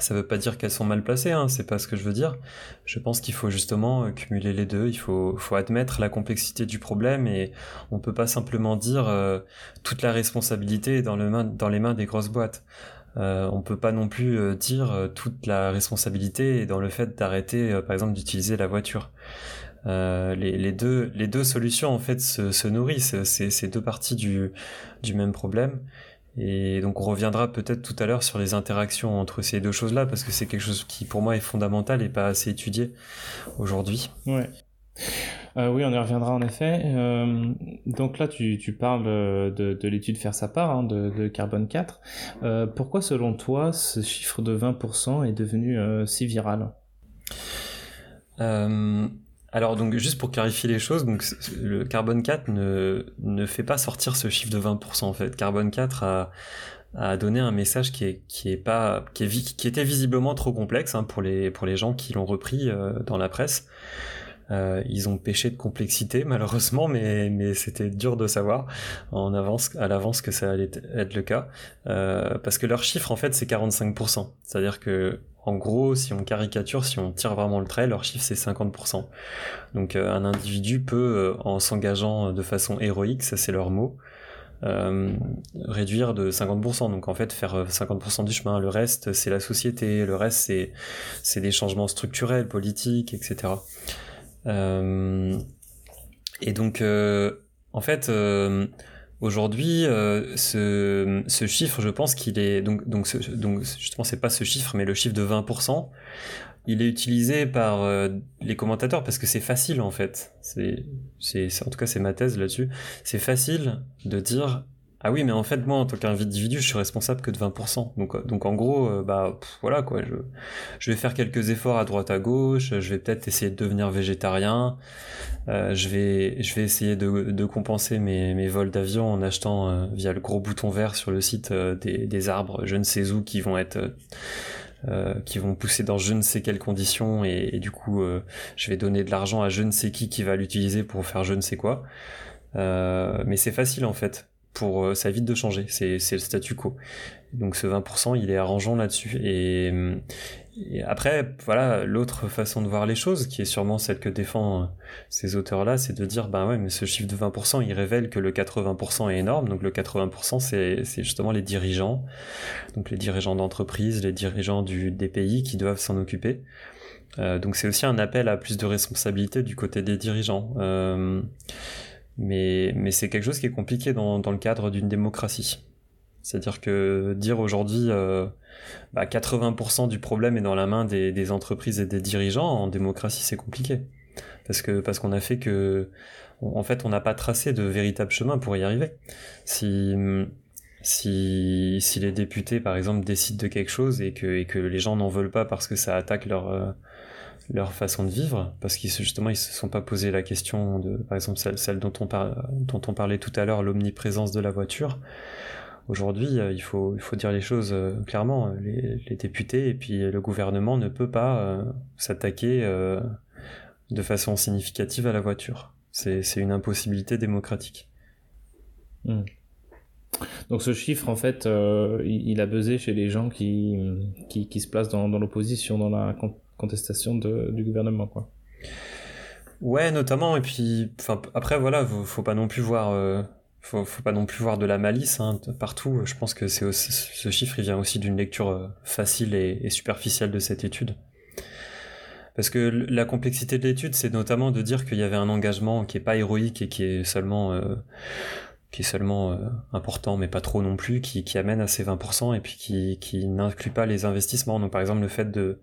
ça veut pas dire qu'elles sont mal placées, hein, c'est pas ce que je veux dire. Je pense qu'il faut justement euh, cumuler les deux, il faut, faut admettre la complexité du problème et on peut pas simplement dire euh, toute la responsabilité dans, le main, dans les mains des grosses boîtes. Euh, on peut pas non plus euh, dire toute la responsabilité dans le fait d'arrêter par exemple d'utiliser la voiture. les, deux, les deux solutions en fait se, nourrissent, c'est deux parties du, du même problème. Et donc on reviendra peut-être tout à l'heure sur les interactions entre ces deux choses-là, parce que c'est quelque chose qui pour moi est fondamental et pas assez étudié aujourd'hui. Ouais. Euh, oui, on y reviendra en effet. Euh, donc là, tu, tu parles de, de l'étude Faire sa part hein, de, de, Carbone 4. Euh, pourquoi, selon toi, ce chiffre de 20% est devenu si viral? Alors donc juste pour clarifier les choses, donc le Carbone 4 ne, ne fait pas sortir ce chiffre de 20% en fait. Carbone 4 a, a donné un message qui est qui est pas qui, est, qui était visiblement trop complexe hein, pour les pour les gens qui l'ont repris euh, dans la presse. Euh, ils ont péché de complexité malheureusement, mais mais c'était dur de savoir en avance à l'avance que ça allait être le cas euh, parce que leur chiffre en fait c'est 45%. C'est-à-dire que en gros, si on caricature, si on tire vraiment le trait, leur chiffre c'est 50%. Donc euh, un individu peut, euh, en s'engageant de façon héroïque, ça c'est leur mot, euh, réduire de 50%. Donc en fait faire 50% du chemin. Le reste c'est la société, le reste c'est des changements structurels, politiques, etc. et donc en fait Aujourd'hui, euh, ce, chiffre, je pense qu'il est donc justement c'est pas ce chiffre, mais le chiffre de 20%, il est utilisé par euh, les commentateurs parce que c'est facile en fait. En tout cas c'est ma thèse là-dessus. C'est facile de dire ah oui, mais en fait, moi, en tant qu'individu, je suis responsable que de 20%. Donc, euh, donc en gros, euh, bah, voilà, quoi. Je, je vais faire quelques efforts à droite à gauche. Je vais peut-être essayer de devenir végétarien. Euh, je vais, je vais essayer de, de compenser mes, mes vols d'avion en achetant euh, via le gros bouton vert sur le site des, des arbres, je ne sais où, qui vont être qui vont pousser dans je ne sais quelles conditions et, et du coup je vais donner de l'argent à je ne sais qui qui va l'utiliser pour faire je ne sais quoi. mais c'est facile en fait pour euh, ça évite de changer, c'est le statu quo. Donc ce 20%, il est arrangeant là-dessus. Et, après, voilà, l'autre façon de voir les choses, qui est sûrement celle que défend euh, ces auteurs-là, c'est de dire, ben ouais, mais ce chiffre de 20%, il révèle que le 80% est énorme. Donc le 80%, c'est justement les dirigeants, donc les dirigeants d'entreprise, les dirigeants des pays qui doivent s'en occuper. Euh, donc c'est aussi un appel à plus de responsabilité du côté des dirigeants. Mais, mais c'est quelque chose qui est compliqué dans, dans le cadre d'une démocratie. C'est-à-dire que dire aujourd'hui euh, bah 80% du problème est dans la main des, des, entreprises et des dirigeants en démocratie, c'est compliqué. Parce que parce qu'on a fait que en fait on n'a pas tracé de véritable chemin pour y arriver. Si si, si les députés par exemple décident de quelque chose et que, et que les gens n'en veulent pas parce que ça attaque leur euh, leur façon de vivre, parce qu'ils justement ils se sont pas posé la question de, par exemple celle, dont, on dont on parlait tout à l'heure, l'omniprésence de la voiture. Aujourd'hui, euh, il faut, il faut dire les choses euh, clairement. Les, députés et puis le gouvernement ne peut pas euh, s'attaquer de façon significative à la voiture. C'est une impossibilité démocratique. Hmm. Donc ce chiffre, en fait, il, a buzzé chez les gens qui, qui, qui se placent dans, dans l'opposition, dans la contestation du gouvernement, quoi. Ouais, notamment. Et puis, après, voilà, faut, faut pas non plus voir, euh, faut, pas non plus voir de la malice hein, partout. Je pense que c'est ce chiffre, vient aussi d'une lecture euh, facile et, superficielle de cette étude. Parce que la complexité de l'étude, c'est notamment de dire qu'il y avait un engagement qui est pas héroïque et qui est seulement euh, qui est seulement important, mais pas trop non plus, qui, qui amène à ces 20%, et puis qui, qui n'inclut pas les investissements. Donc par exemple le fait de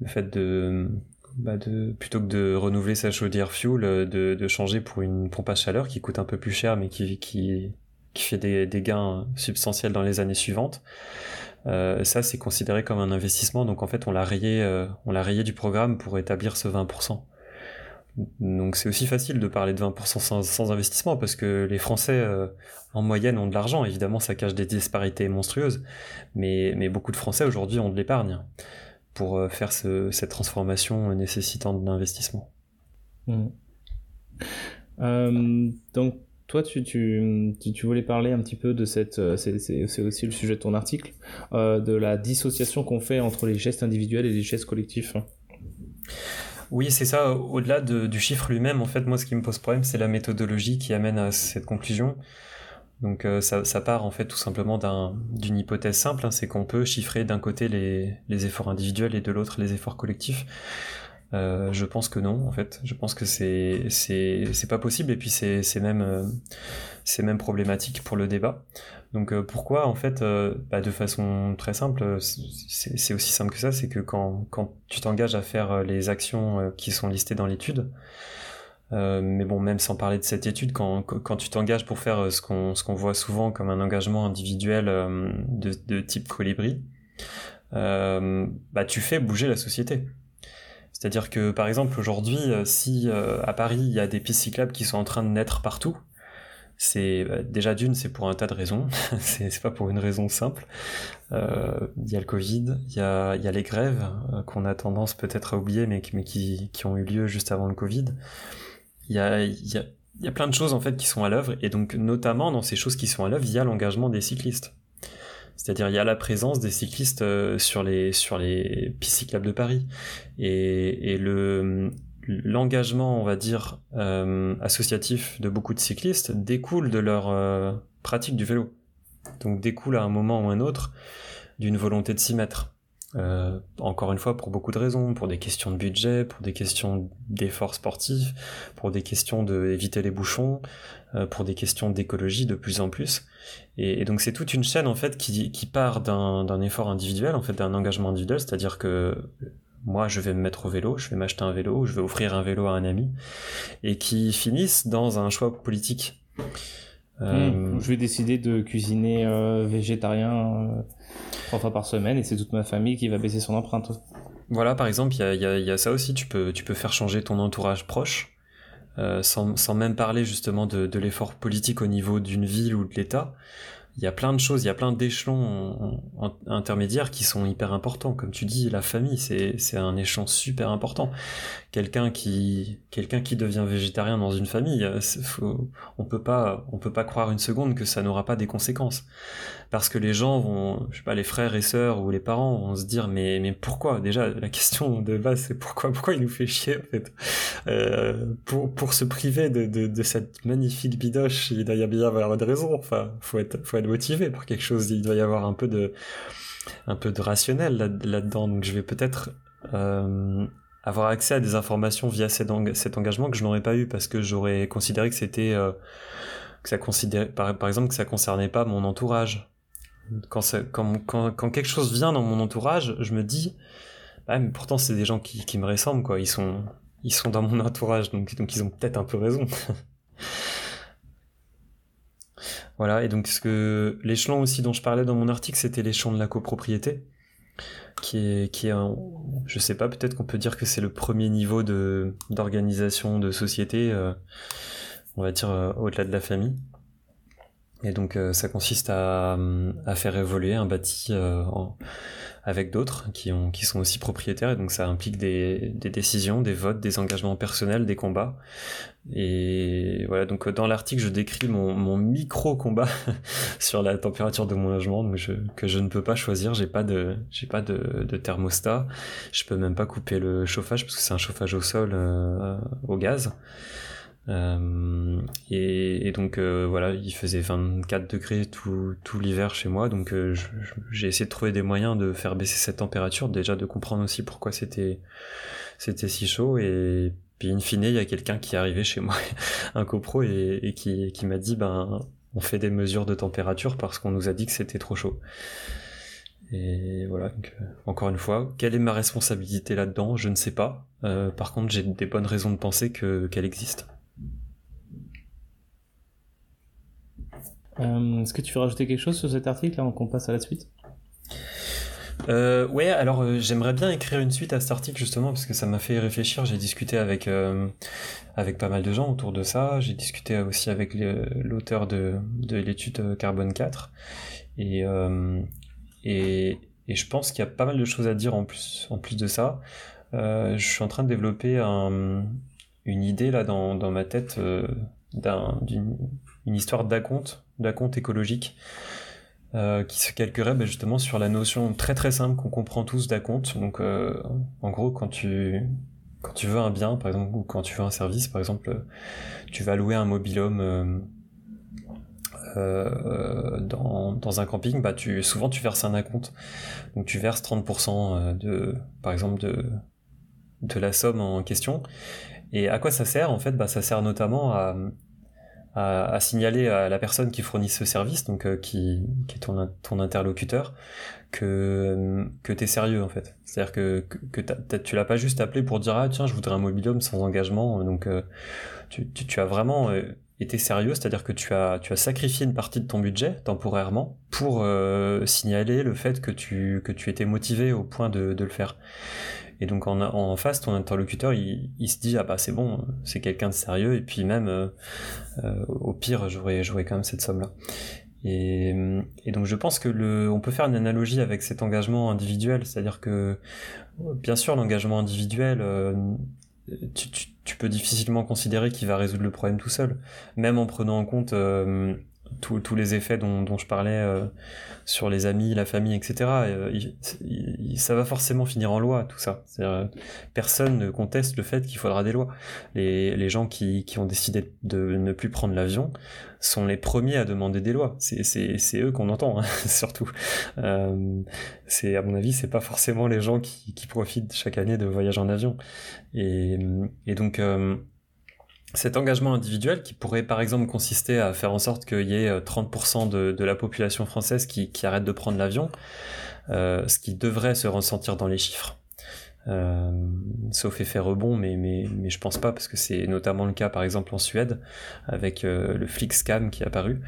le fait de, bah de plutôt que de renouveler sa chaudière fuel, euh, de, de, changer pour une pompe à chaleur qui coûte un peu plus cher mais qui, qui, qui fait des, des gains substantiels dans les années suivantes. Euh, ça, c'est considéré comme un investissement, donc en fait, on l'a rayé, euh, on l'a rayé du programme pour établir ce 20%. Donc c'est aussi facile de parler de 20% sans, investissement parce que les Français en moyenne ont de l'argent. Évidemment, ça cache des disparités monstrueuses, mais, mais beaucoup de Français aujourd'hui ont de l'épargne pour euh, faire ce, cette transformation nécessitant de l'investissement. Mmh. Euh, donc toi, tu, tu, tu, voulais parler un petit peu de cette, euh, c'est aussi le sujet de ton article, euh, de la dissociation qu'on fait entre les gestes individuels et les gestes collectifs. Oui, c'est ça. Au-delà de, du chiffre lui-même, en fait, moi, ce qui me pose problème, c'est la méthodologie qui amène à cette conclusion. Donc euh, ça, part en fait tout simplement d'une hypothèse simple, hein, c'est qu'on peut chiffrer d'un côté les, efforts individuels et de l'autre les efforts collectifs. Euh, je pense que non, en fait. Je pense que c'est pas possible et puis c'est même euh, même problématique pour le débat. Donc pourquoi en fait bah, de façon très simple, c'est aussi simple que ça, c'est que quand quand tu t'engages à faire les actions qui sont listées dans l'étude, mais bon, même sans parler de cette étude, quand, quand tu t'engages pour faire ce qu'on ce qu'on voit souvent comme un engagement individuel de, de type colibri, bah tu fais bouger la société. C'est-à-dire que par exemple aujourd'hui, euh, si euh, à Paris il y a des pistes cyclables qui sont en train de naître partout, c'est bah, déjà d'une, c'est pour un tas de raisons. c'est pas pour une raison simple. Euh, il y a le Covid, il y a, y a, les grèves qu'on a tendance peut-être à oublier, mais, mais qui, qui, ont eu lieu juste avant le Covid. Il y a, y, a, y a plein de choses en fait qui sont à l'œuvre, et donc notamment dans ces choses qui sont à l'œuvre, il y a l'engagement des cyclistes. C'est-à-dire il y a la présence des cyclistes euh, sur les sur les pistes cyclables de Paris et, et le l'engagement, on va dire, euh, associatif de beaucoup de cyclistes découle de leur euh, pratique du vélo. Donc découle à un moment ou un autre d'une volonté de s'y mettre. Euh, encore une fois, pour beaucoup de raisons, pour des questions de budget, pour des questions d'efforts sportifs, pour des questions d'éviter les bouchons, euh, pour des questions d'écologie de plus en plus. Et, donc c'est toute une chaîne en fait qui, qui part d'un effort individuel, en fait d'un engagement individuel, c'est-à-dire que moi je vais me mettre au vélo, je vais m'acheter un vélo, je vais offrir un vélo à un ami, et qui finissent dans un choix politique. Euh, je vais décider de cuisiner végétarien trois fois par semaine et c'est toute ma famille qui va baisser son empreinte. Voilà, par exemple, il y a, ça aussi. Tu peux, tu peux faire changer ton entourage proche euh, sans, sans, même parler justement de, de l'effort politique au niveau d'une ville ou de l'État il y a plein de choses, il y a plein d'échelons intermédiaires qui sont hyper importants. Comme tu dis, la famille, c'est un échelon super important. Quelqu'un qui, quelqu'un qui devient végétarien dans une famille, euh, on peut pas, on peut pas croire une seconde que ça n'aura pas des conséquences. Parce que les gens vont, je sais pas, les frères et sœurs ou les parents vont se dire, mais, mais pourquoi? Déjà, la question de base, c'est pourquoi, pourquoi il nous fait chier, en fait? Euh, pour, pour se priver de, de, cette magnifique bidoche, il doit y avoir des raisons. Enfin, faut être, faut être motivé pour quelque chose. Il doit y avoir un peu de, un peu de rationnel là-dedans. Donc je vais peut-être euh, avoir accès à des informations via cet, engagement que je n'aurais pas eu parce que j'aurais considéré que c'était euh, que ça considérait par, par, exemple que ça concernait pas mon entourage. Quand, quand, quand, quand, quelque chose vient dans mon entourage, je me dis, ah, mais pourtant c'est des gens qui, qui me ressemblent quoi. Ils sont ils sont dans mon entourage donc donc ils ont peut-être un peu raison. Voilà, et donc ce que l'échelon aussi dont je parlais dans mon article, c'était l'échelon de la copropriété, qui est, qui est un, je sais pas, peut-être qu'on peut dire que c'est le premier niveau de d'organisation de société, euh, on va dire euh, au-delà de la famille. Et donc euh, ça consiste à, à, faire évoluer un bâti en, avec d'autres qui, ont, qui sont aussi propriétaires, et donc ça implique des, décisions, des votes, des engagements personnels, des combats. Et voilà, donc dans l'article, je décris mon, micro-combat sur la température de mon logement, que je ne peux pas choisir, j'ai pas de, pas de, thermostat, je peux même pas couper le chauffage parce que c'est un chauffage au sol, euh, au gaz. Euh, et, et, donc euh, voilà, il faisait 24 degrés tout, tout l'hiver chez moi, donc euh, j'ai essayé de trouver des moyens de faire baisser cette température, déjà de comprendre aussi pourquoi c'était si chaud, et puis in fine, il y a quelqu'un qui est arrivé chez moi, un copro, et, et qui, qui m'a dit ben on fait des mesures de température parce qu'on nous a dit que c'était trop chaud. Et voilà, donc, encore une fois, quelle est ma responsabilité là-dedans? Je ne sais pas. Euh, par contre, j'ai des bonnes raisons de penser que qu'elle existe. Euh, est-ce que tu veux rajouter quelque chose sur cet article avant qu'on passe à la suite? Euh, ouais, alors euh, j'aimerais bien écrire une suite à cet article justement parce que ça m'a fait réfléchir. J'ai discuté avec euh, avec pas mal de gens autour de ça. J'ai discuté aussi avec l'auteur de, de l'étude Carbone 4 et, et et je pense qu'il y a pas mal de choses à dire en plus en plus de ça. je suis en train de développer un, une idée là dans dans ma tête d'une une histoire d'acompte compte écologique euh, qui se calquerait bah, justement sur la notion très très simple qu'on comprend tous d'acompte. Donc euh, en gros quand tu quand tu veux un bien par exemple ou quand tu veux un service par exemple tu vas louer un mobilhome euh, euh dans, dans, un camping, bah tu, souvent tu verses un acompte. Donc tu verses 30% de, par exemple, de, de la somme en question. Et à quoi ça sert? En fait, bah, ça sert notamment à, à, signaler à la personne qui fournit ce service, donc euh, qui, qui, est ton, ton interlocuteur, que, que tu es sérieux en fait. C'est-à-dire que, que, que tu l'as pas juste appelé pour dire ah tiens je voudrais un mobilium sans engagement, donc euh, tu, tu, tu, as vraiment euh, été sérieux, c'est-à-dire que tu as, tu as sacrifié une partie de ton budget temporairement pour signaler le fait que tu, que tu étais motivé au point de, de le faire. Et donc en, en face, ton interlocuteur, il, il se dit ah bah c'est bon, c'est quelqu'un de sérieux. Et puis même euh, euh, au pire, j'aurais joué quand même cette somme là. Et, et, donc je pense que le, on peut faire une analogie avec cet engagement individuel, c'est-à-dire que bien sûr l'engagement individuel, euh, tu, tu, tu, peux difficilement considérer qu'il va résoudre le problème tout seul, même en prenant en compte euh, tous les effets dont, dont je parlais euh, sur les amis, la famille, etc. Euh, ça va forcément finir en loi, tout ça. Euh, personne ne conteste le fait qu'il faudra des lois. Les, les gens qui, qui, ont décidé de ne plus prendre l'avion sont les premiers à demander des lois. C'est eux qu'on entend, hein, surtout. C'est à mon avis, c'est pas forcément les gens qui, qui, profitent chaque année de voyages en avion. Et, et donc cet engagement individuel qui pourrait par exemple consister à faire en sorte qu'il y ait 30% euh, de, de, la population française qui, qui arrête de prendre l'avion, euh, ce qui devrait se ressentir dans les chiffres. Euh, sauf effet rebond, mais, mais, mais je pense pas, parce que c'est notamment le cas par exemple en Suède, avec euh, le Flixcam qui est apparu.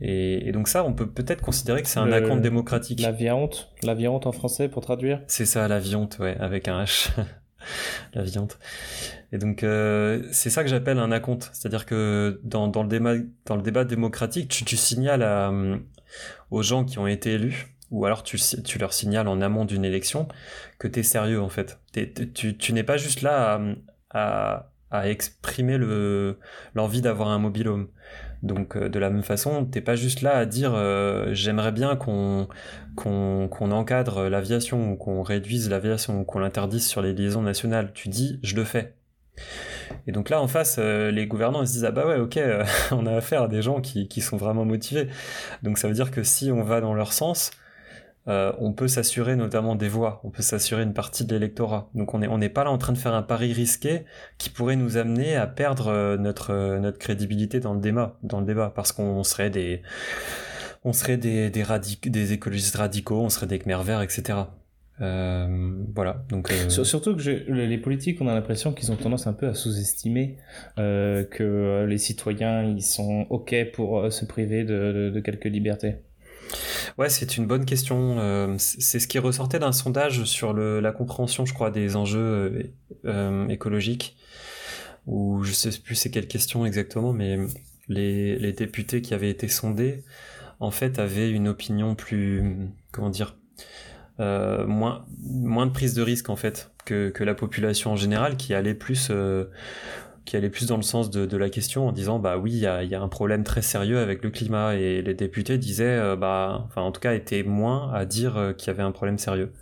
Et, et donc ça, on peut peut-être considérer que c'est un account démocratique. La viande, la viande en français pour traduire? C'est ça, la viande, ouais, avec un H. la viande. Et donc euh, c'est ça que j'appelle un acompte, c'est-à-dire que dans, dans, le débat, dans le débat démocratique, tu, signales euh, aux gens qui ont été élus, ou alors tu, tu leur signales en amont d'une élection que tu es sérieux en fait. tu, n'es pas juste là à, à, exprimer le l'envie d'avoir un mobile. Donc euh, de la même façon, t'es pas juste là à dire euh, j'aimerais bien qu'on qu'on qu'on encadre l'aviation ou qu'on réduise l'aviation ou qu'on l'interdise sur les liaisons nationales. Tu dis je le fais. Et donc là, en face, euh, les gouvernants ils se disent ah bah ouais, ok, euh, on a affaire à des gens qui, qui sont vraiment motivés. Donc ça veut dire que si on va dans leur sens, euh, on peut s'assurer notamment des voix, on peut s'assurer une partie de l'électorat. Donc on n'est on pas là en train de faire un pari risqué qui pourrait nous amener à perdre euh, notre euh, notre crédibilité dans le débat, dans le débat, parce qu'on serait des on serait des des, des écologistes radicaux, on serait des Khmer verts, etc. Voilà. Donc surtout que les politiques, on a l'impression qu'ils ont tendance un peu à sous-estimer que les citoyens ils sont ok pour se priver de, de quelques libertés. Ouais, c'est une bonne question. Euh, c'est ce qui ressortait d'un sondage sur la compréhension, je crois, des enjeux euh, écologiques. Ou je sais plus c'est quelle question exactement, mais les, députés qui avaient été sondés, en fait, avaient une opinion plus, comment dire, euh, moins, moins de prise de risque en fait que, la population en général qui allait plus euh, qui allait plus dans le sens de, la question en disant bah oui il y a, un problème très sérieux avec le climat et les députés disaient euh, bah enfin en tout cas étaient moins à dire euh, qu'il y avait un problème sérieux.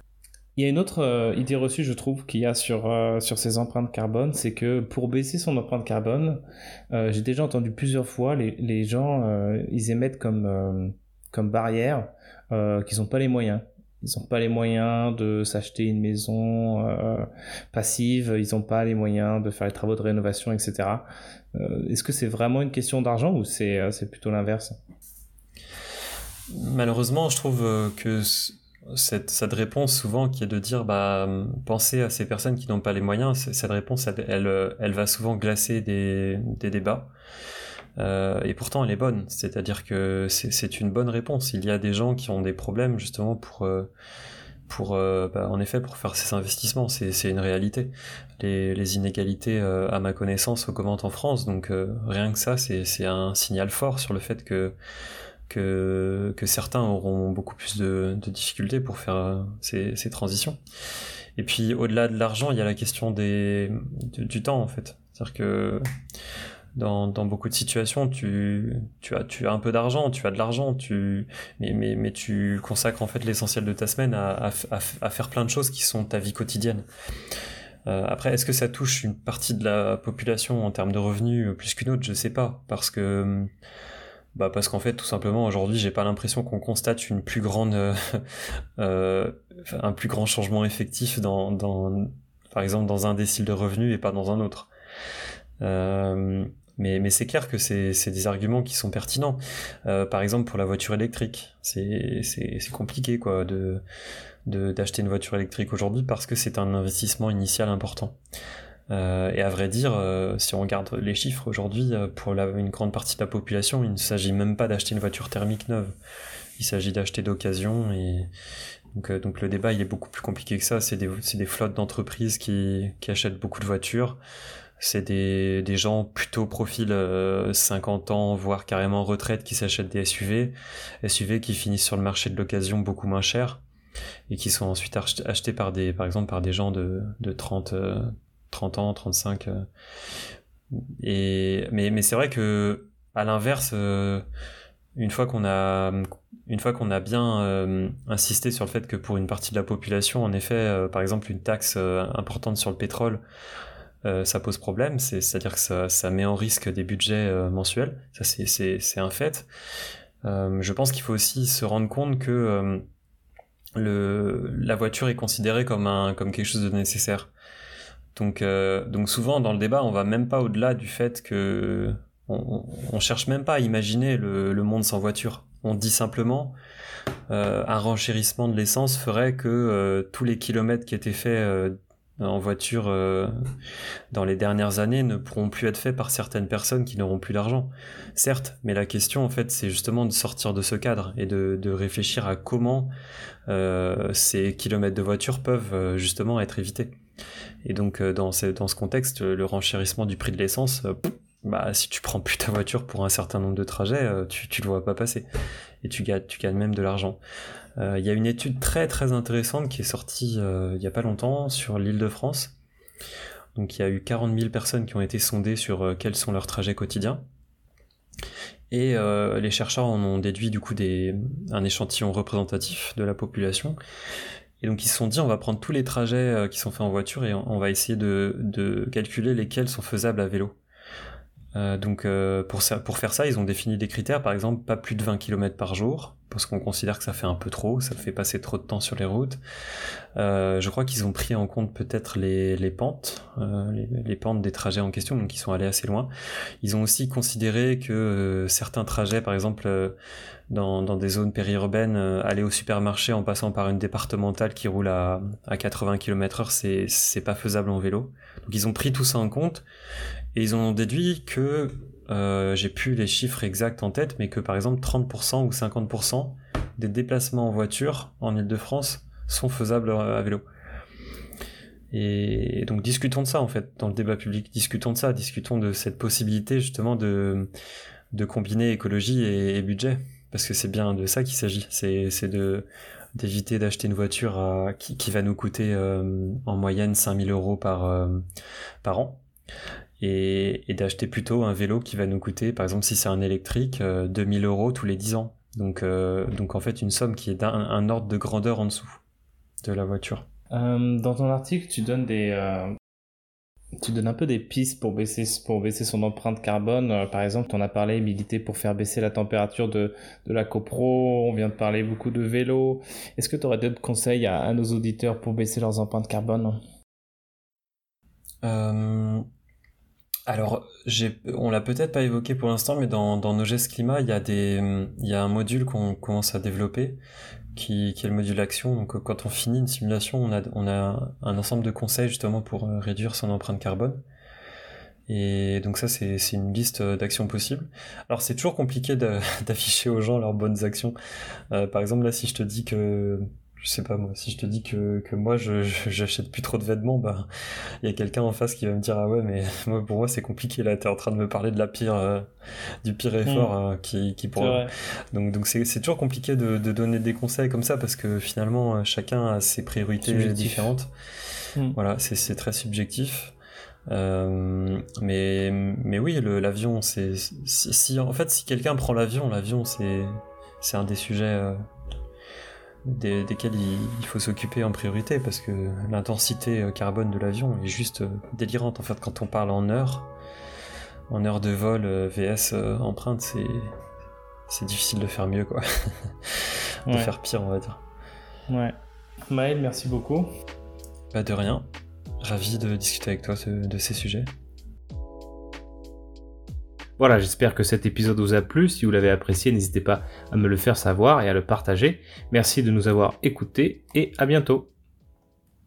Il y a une autre euh, idée reçue, je trouve, qu'il y a sur, sur ces empreintes carbone, c'est que pour baisser son empreinte carbone, j'ai déjà entendu plusieurs fois les, les gens, ils émettent comme, comme barrière qu'ils n'ont pas les moyens ils n'ont pas les moyens de s'acheter une maison euh, passive, ils n'ont pas les moyens de faire les travaux de rénovation, etc. Euh, Est-ce que c'est vraiment une question d'argent ou c'est euh, plutôt l'inverse? Malheureusement, je trouve euh, que cette, cette, réponse souvent qui est de dire bah pensez à ces personnes qui n'ont pas les moyens, cette réponse elle, elle, elle va souvent glacer des, des débats. Euh, et pourtant, elle est bonne. C'est-à-dire que c'est une bonne réponse. Il y a des gens qui ont des problèmes justement pour, euh, pour euh, bah, en effet, pour faire ces investissements. C'est une réalité. Les, inégalités, à ma connaissance, augmentent en France. Donc rien que ça, c'est un signal fort sur le fait que que, certains auront beaucoup plus de, difficultés pour faire ces, ces transitions. Et puis au-delà de l'argent, il y a la question des, du, du temps en fait. C'est-à-dire que dans, beaucoup de situations, tu, as, un peu d'argent, tu as de l'argent, mais, tu consacres en fait l'essentiel de ta semaine à, faire plein de choses qui sont ta vie quotidienne. Euh, après, est-ce que ça touche une partie de la population en termes de revenus plus qu'une autre? Je sais pas, bah parce qu'en fait, tout simplement, aujourd'hui, j'ai pas l'impression qu'on constate une plus grande, euh, un plus grand changement effectif dans par exemple dans un décile de revenus et pas dans un autre. Mais, mais c'est clair que c'est des arguments qui sont pertinents. par exemple pour la voiture électrique, c'est compliqué quoi de d'acheter une voiture électrique aujourd'hui parce que c'est un investissement initial important. Euh, et à vrai dire, euh, si on regarde les chiffres aujourd'hui, euh, pour une grande partie de la population, il ne s'agit même pas d'acheter une voiture thermique neuve. Il s'agit d'acheter d'occasion. Et donc, donc, le débat il est beaucoup plus compliqué que ça. C'est des, des, flottes d'entreprises qui, qui, achètent beaucoup de voitures. C'est des, des, gens plutôt profil 50 ans, voire carrément retraite, qui s'achètent des SUV. SUV qui finissent sur le marché de l'occasion beaucoup moins cher et qui sont ensuite achetés par des, par exemple, par des gens de, de 30, 30 ans, 35. Euh. et, mais mais c'est vrai que à l'inverse, euh, une fois qu'on a a bien euh, insisté sur le fait que pour une partie de la population, en effet, par exemple, une taxe importante sur le pétrole, ça pose problème. C'est-à-dire que ça, ça, met en risque des budgets mensuels. Ça, c'est un fait. je pense qu'il faut aussi se rendre compte que le, la voiture est considérée comme, un, comme quelque chose de nécessaire. Donc, euh, donc souvent dans le débat, on va même pas au-delà du fait que on, on, cherche même pas à imaginer le, le, monde sans voiture. On dit simplement euh, un renchérissement de l'essence ferait que euh, tous les kilomètres qui étaient faits euh, en voiture euh, dans les dernières années ne pourront plus être faits par certaines personnes qui n'auront plus d'argent. Certes, mais la question en fait c'est justement de sortir de ce cadre et de, réfléchir à comment ces kilomètres de voiture peuvent justement être évités. Et donc, euh, dans, ce, dans ce contexte, le renchérissement du prix de l'essence, euh, bah, si tu prends plus ta voiture pour un certain nombre de trajets, euh, tu, tu le vois pas passer. Et tu gagnes, tu gagnes même de l'argent. Il y a une étude très très intéressante qui est sortie il y a pas longtemps sur l'île de France. Donc il y a eu 40 000 personnes qui ont été sondées sur quels sont leurs trajets quotidiens. Et les chercheurs en ont déduit du coup des, un échantillon représentatif de la population. Et donc ils se sont dit on va prendre tous les trajets euh, qui sont faits en voiture et on va essayer de, de calculer lesquels sont faisables à vélo. Euh, donc euh, pour, ça, pour faire ça, ils ont défini des critères, par exemple pas plus de 20 km par jour, parce qu'on considère que ça fait un peu trop, ça fait passer trop de temps sur les routes. Euh, je crois qu'ils ont pris en compte peut-être les, les pentes, euh, les, les, pentes des trajets en question, donc ils sont allés assez loin. Ils ont aussi considéré que euh, certains trajets, par exemple dans, dans des zones périurbaines, aller au supermarché en passant par une départementale qui roule à, à 80 km/h, c'est c'est pas faisable en vélo. Donc ils ont pris tout ça en compte et ils ont déduit que, euh, j'ai plus les chiffres exacts en tête, mais que par exemple 30% ou 50% des déplacements en voiture en Ile-de-France sont faisables à vélo. Et donc discutons de ça en fait dans le débat public, discutons de ça, discutons de cette possibilité justement de, de combiner écologie et, budget, parce que c'est bien de ça qu'il s'agit, c'est de d'éviter d'acheter une voiture à, qui, qui, va nous coûter euh, en moyenne 5000 euros par, euh, par an et, et d'acheter plutôt un vélo qui va nous coûter, par exemple si c'est un électrique, 2000 euh, euros tous les 10 ans. Donc, euh, donc en fait une somme qui est d'un un ordre de grandeur en dessous de la voiture. Euh, dans ton article, tu donnes des, euh, tu donnes un peu des pistes pour baisser, pour baisser son empreinte carbone. Euh, par exemple, on a parlé militer pour faire baisser la température de, de la copro. On vient de parler beaucoup de vélo. Est-ce que tu aurais d'autres conseils à, à, nos auditeurs pour baisser leurs empreintes carbone? Euh, alors, on l'a peut-être pas évoqué pour l'instant, mais dans, dans nos gestes climat, il y a un module qu'on commence à développer, qui, est le module action. Donc, quand on finit une simulation, on a, un ensemble de conseils justement pour euh, réduire son empreinte carbone. Et donc ça, c'est une liste d'actions possibles. Alors c'est toujours compliqué d'afficher aux gens leurs bonnes actions. Euh, par exemple, là, si je te dis que je sais pas moi, si je te dis que, que moi je j'achète plus trop de vêtements, bah il y a quelqu'un en face qui va me dire ah ouais mais moi pour moi c'est compliqué là, t'es en train de me parler de la pire euh, du pire effort mmh. euh, qui qui pourrait donc donc c'est c'est toujours compliqué de, de donner des conseils comme ça parce que finalement euh, chacun a ses priorités différentes. Mmh. Voilà, c'est c'est très subjectif. Euh, mais mais oui, l'avion c'est si, si, en fait si quelqu'un prend l'avion, l'avion c'est c'est un des sujets des, desquels il, faut s'occuper en priorité parce que l'intensité euh, carbone de l'avion est juste euh, délirante. En fait, quand on parle en heures, en heures de vol euh, VS empreinte, c'est c'est difficile de faire mieux, quoi. de faire pire, on va dire. Ouais. Maël, merci beaucoup. Pas de rien. ravi de discuter avec toi de ces sujets. Voilà, j'espère que cet épisode vous a plu. Si vous l'avez apprécié, n'hésitez pas à me le faire savoir et à le partager. Merci de nous avoir écoutés et à bientôt.